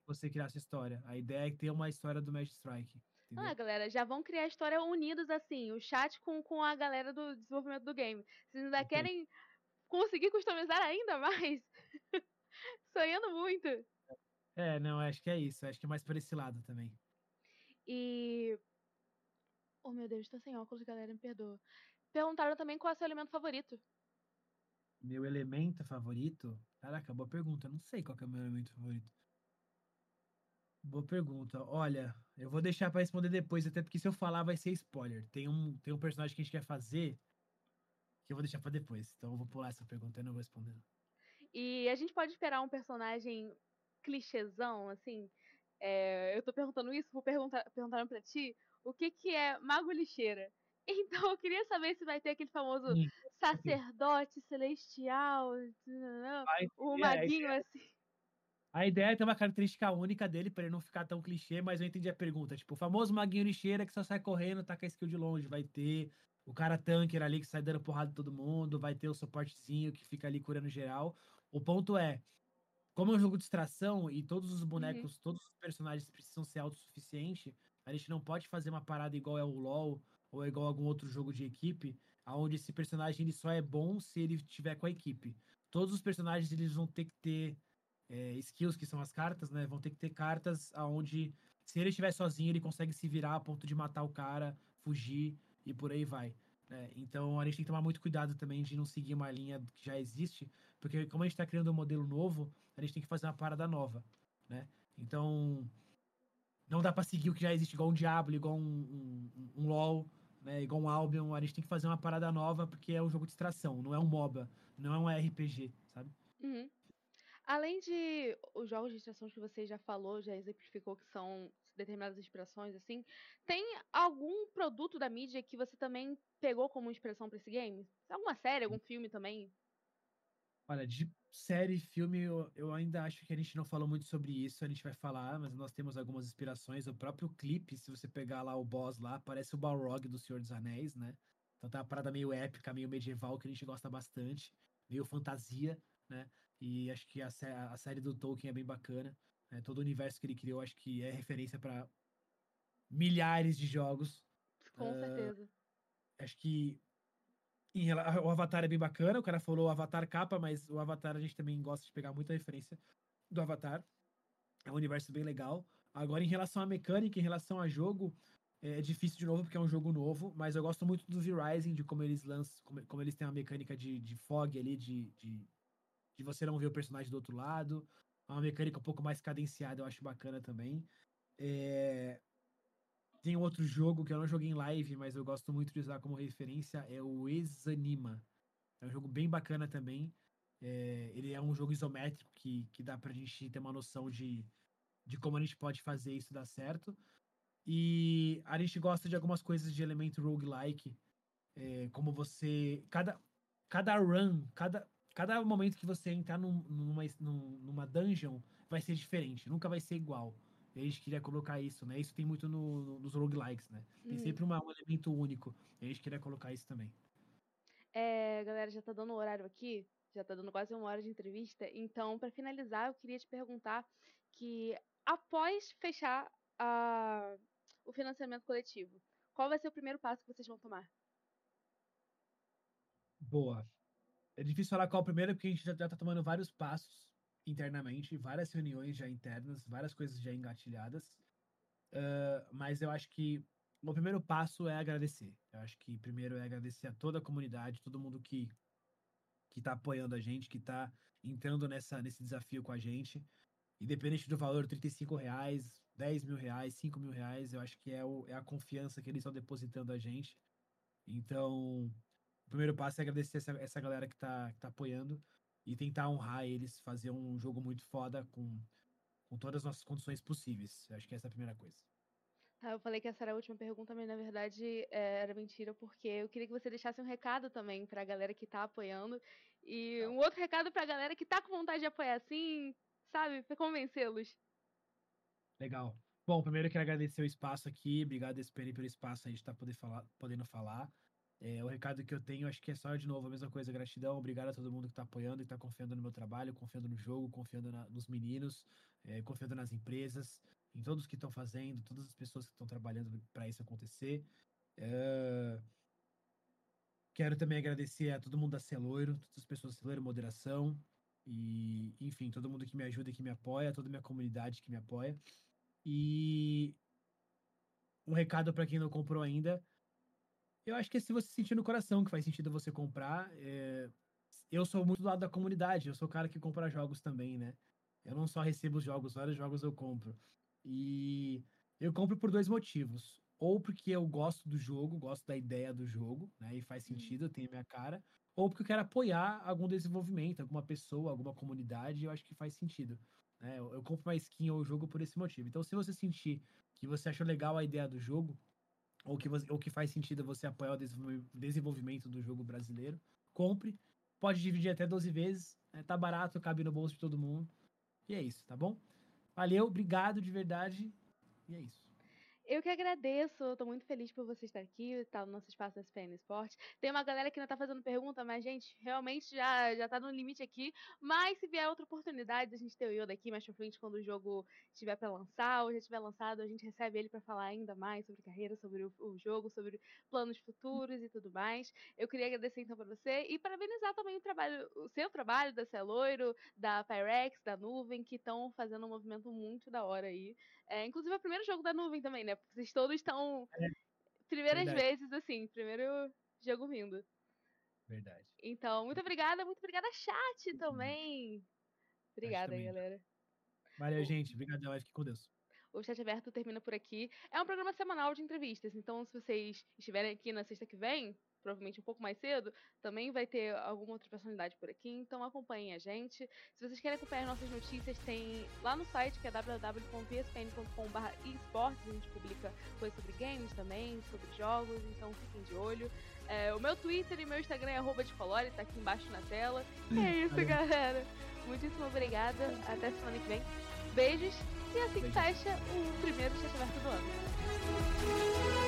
Você criar sua história. A ideia é ter uma história do Magic Strike. Entendeu? Ah, galera, já vão criar a história unidos assim, o chat com, com a galera do desenvolvimento do game. Vocês ainda okay. querem conseguir customizar ainda mais? Sonhando muito. É, não, acho que é isso. Acho que é mais por esse lado também. E. Oh, meu Deus, tô sem óculos, galera, me perdoa. Perguntaram também qual é o seu elemento favorito. Meu elemento favorito? Caraca, boa pergunta. Não sei qual é o meu elemento favorito. Boa pergunta. Olha, eu vou deixar para responder depois, até porque se eu falar vai ser spoiler. Tem um, tem um personagem que a gente quer fazer que eu vou deixar para depois. Então eu vou pular essa pergunta e não vou responder. E a gente pode esperar um personagem clichêzão, assim. É, eu tô perguntando isso, vou perguntar perguntaram pra ti o que que é mago lixeira. Então eu queria saber se vai ter aquele famoso sim, sacerdote celestial, o é, maguinho é, assim. A ideia é ter uma característica única dele para ele não ficar tão clichê, mas eu entendi a pergunta. Tipo, o famoso maguinho lixeira que só sai correndo, tá com a skill de longe. Vai ter o cara tanker ali que sai dando porrada em todo mundo, vai ter o suportezinho que fica ali curando geral. O ponto é, como é um jogo de extração e todos os bonecos, uhum. todos os personagens precisam ser autossuficientes, a gente não pode fazer uma parada igual é o LoL ou igual a algum outro jogo de equipe, aonde esse personagem ele só é bom se ele estiver com a equipe. Todos os personagens eles vão ter que ter é, skills, que são as cartas, né? Vão ter que ter cartas aonde, se ele estiver sozinho, ele consegue se virar a ponto de matar o cara, fugir e por aí vai. Né? Então a gente tem que tomar muito cuidado também de não seguir uma linha que já existe, porque como a gente está criando um modelo novo, a gente tem que fazer uma parada nova, né? Então não dá para seguir o que já existe igual um Diablo, igual um, um, um, LoL, né? Igual um Albion. A gente tem que fazer uma parada nova porque é um jogo de extração, não é um MOBA, não é um RPG, sabe? Uhum. Além de os jogos de extração que você já falou, já exemplificou que são determinadas inspirações, assim, tem algum produto da mídia que você também pegou como inspiração para esse game? Alguma série, algum filme também? Olha, de série e filme, eu, eu, ainda acho que a gente não falou muito sobre isso, a gente vai falar, mas nós temos algumas inspirações. O próprio clipe, se você pegar lá o boss lá, parece o Balrog do Senhor dos Anéis, né? Então tá uma parada meio épica, meio medieval, que a gente gosta bastante, meio fantasia, né? E acho que a, a série do Tolkien é bem bacana. Né? Todo o universo que ele criou, acho que é referência para milhares de jogos. Com uh, certeza. Acho que em, o Avatar é bem bacana, o cara falou Avatar capa, mas o Avatar a gente também gosta de pegar muita referência do Avatar. É um universo bem legal. Agora, em relação à mecânica, em relação a jogo, é difícil de novo, porque é um jogo novo, mas eu gosto muito do V-Rising, de como eles lançam, como, como, eles têm uma mecânica de, de fog ali, de, de, de você não ver o personagem do outro lado. É uma mecânica um pouco mais cadenciada, eu acho bacana também. É... Tem outro jogo que eu não joguei em live, mas eu gosto muito de usar como referência, é o Exanima. É um jogo bem bacana também. É, ele é um jogo isométrico que, que dá pra gente ter uma noção de, de como a gente pode fazer isso dar certo. E a gente gosta de algumas coisas de elemento roguelike, é, como você. Cada, cada run, cada, cada momento que você entrar num, numa, numa dungeon vai ser diferente, nunca vai ser igual. E a gente queria colocar isso, né? Isso tem muito no, no, nos roguelikes, né? Tem hum. sempre uma, um elemento único. E a gente queria colocar isso também. É, galera, já tá dando horário aqui. Já tá dando quase uma hora de entrevista. Então, para finalizar, eu queria te perguntar que após fechar a, o financiamento coletivo, qual vai ser o primeiro passo que vocês vão tomar? Boa. É difícil falar qual o primeiro, porque a gente já, já tá tomando vários passos. internamente, várias reuniões já internas, várias coisas já engatilhadas. Uh, mas eu acho que o primeiro passo é agradecer. Eu acho que primeiro é agradecer a toda a comunidade, todo mundo que que está apoiando a gente, que está entrando nessa, nesse desafio com a gente. Independente do valor, 35 reais, 10 mil reais, 5 mil reais, eu acho que é, o, é a confiança que eles estão depositando a gente. Então, o primeiro passo é agradecer essa, essa galera que está que tá apoiando e tentar honrar eles, fazer um jogo muito foda com, com todas as nossas condições possíveis. Acho que essa é a primeira coisa. Ah, eu falei que essa era a última pergunta, mas na verdade é, era mentira, porque eu queria que você deixasse um recado também para a galera que está apoiando e um outro recado para a galera que está com vontade de apoiar assim, sabe, para convencê-los. Legal. Bom, primeiro eu quero agradecer o espaço aqui, obrigado SPN pelo espaço aí de estar tá poder falar, podendo falar. É, o recado que eu tenho, acho que é só de novo a mesma coisa, gratidão, obrigado a todo mundo que está apoiando e está confiando no meu trabalho, confiando no jogo, confiando na, nos meninos, é, confiando nas empresas em todos que estão fazendo, todas as pessoas que estão trabalhando para isso acontecer. Uh, quero também agradecer a todo mundo da Celoiro, todas as pessoas da Celoiro Moderação, e, enfim, todo mundo que me ajuda e que me apoia, toda a minha comunidade que me apoia. E um recado para quem não comprou ainda. Eu acho que é se você sentir no coração que faz sentido você comprar. É... Eu sou muito do lado da comunidade, eu sou o cara que compra jogos também, né? Eu não só recebo os jogos, vários jogos eu compro. E eu compro por dois motivos. Ou porque eu gosto do jogo, gosto da ideia do jogo, né? E faz sentido, eu tenho minha cara. Ou porque eu quero apoiar algum desenvolvimento, alguma pessoa, alguma comunidade, eu acho que faz sentido. Né? Eu, eu compro uma skin ou jogo por esse motivo. Então, se você sentir que você achou legal a ideia do jogo, ou que, você, ou que faz sentido você apoiar o desenvolvimento do jogo brasileiro, compre. Pode dividir até 12 vezes. Né? Tá barato, cabe no bolso de todo mundo. E é isso, tá bom? Valeu, obrigado de verdade. E é isso. Eu que agradeço, estou muito feliz por você estar aqui, estar no nosso espaço SPN Esporte. Tem uma galera que ainda está fazendo pergunta, mas, gente, realmente já, já tá no limite aqui. Mas se vier outra oportunidade, a gente ter o Yoda aqui mais pra frente, quando o jogo estiver para lançar, ou já estiver lançado, a gente recebe ele para falar ainda mais sobre carreira, sobre o, o, jogo, sobre planos futuros e tudo mais. Eu queria agradecer então para você e parabenizar também o trabalho, o seu trabalho da Celoiro, da Pyrex, da Nuvem, que estão fazendo um movimento muito da hora aí. É, inclusive é o primeiro jogo da Nuvem também, né? Vocês todos estão. É. Primeiras Verdade. vezes, assim, primeiro jogo vindo. Verdade. Então, muito obrigada, muito obrigada, chat também. Obrigada, também. galera. Valeu, gente. Obrigadão. Fique com Deus. O Chat Aberto termina por aqui. É um programa semanal de entrevistas, então se vocês estiverem aqui na sexta que vem, provavelmente um pouco mais cedo, também vai ter alguma outra personalidade por aqui, então acompanhem a gente. Se vocês querem acompanhar nossas notícias, tem lá no site que é www.espn.com.br esportes, a gente publica coisas sobre games também, sobre jogos, então fiquem de olho. É, o meu Twitter e meu Instagram é arroba de Colore, tá aqui embaixo na tela. É isso, galera. Muitíssimo obrigada. Até semana que vem. Beijos e assim Beijo. fecha o primeiro chat aberto do ano.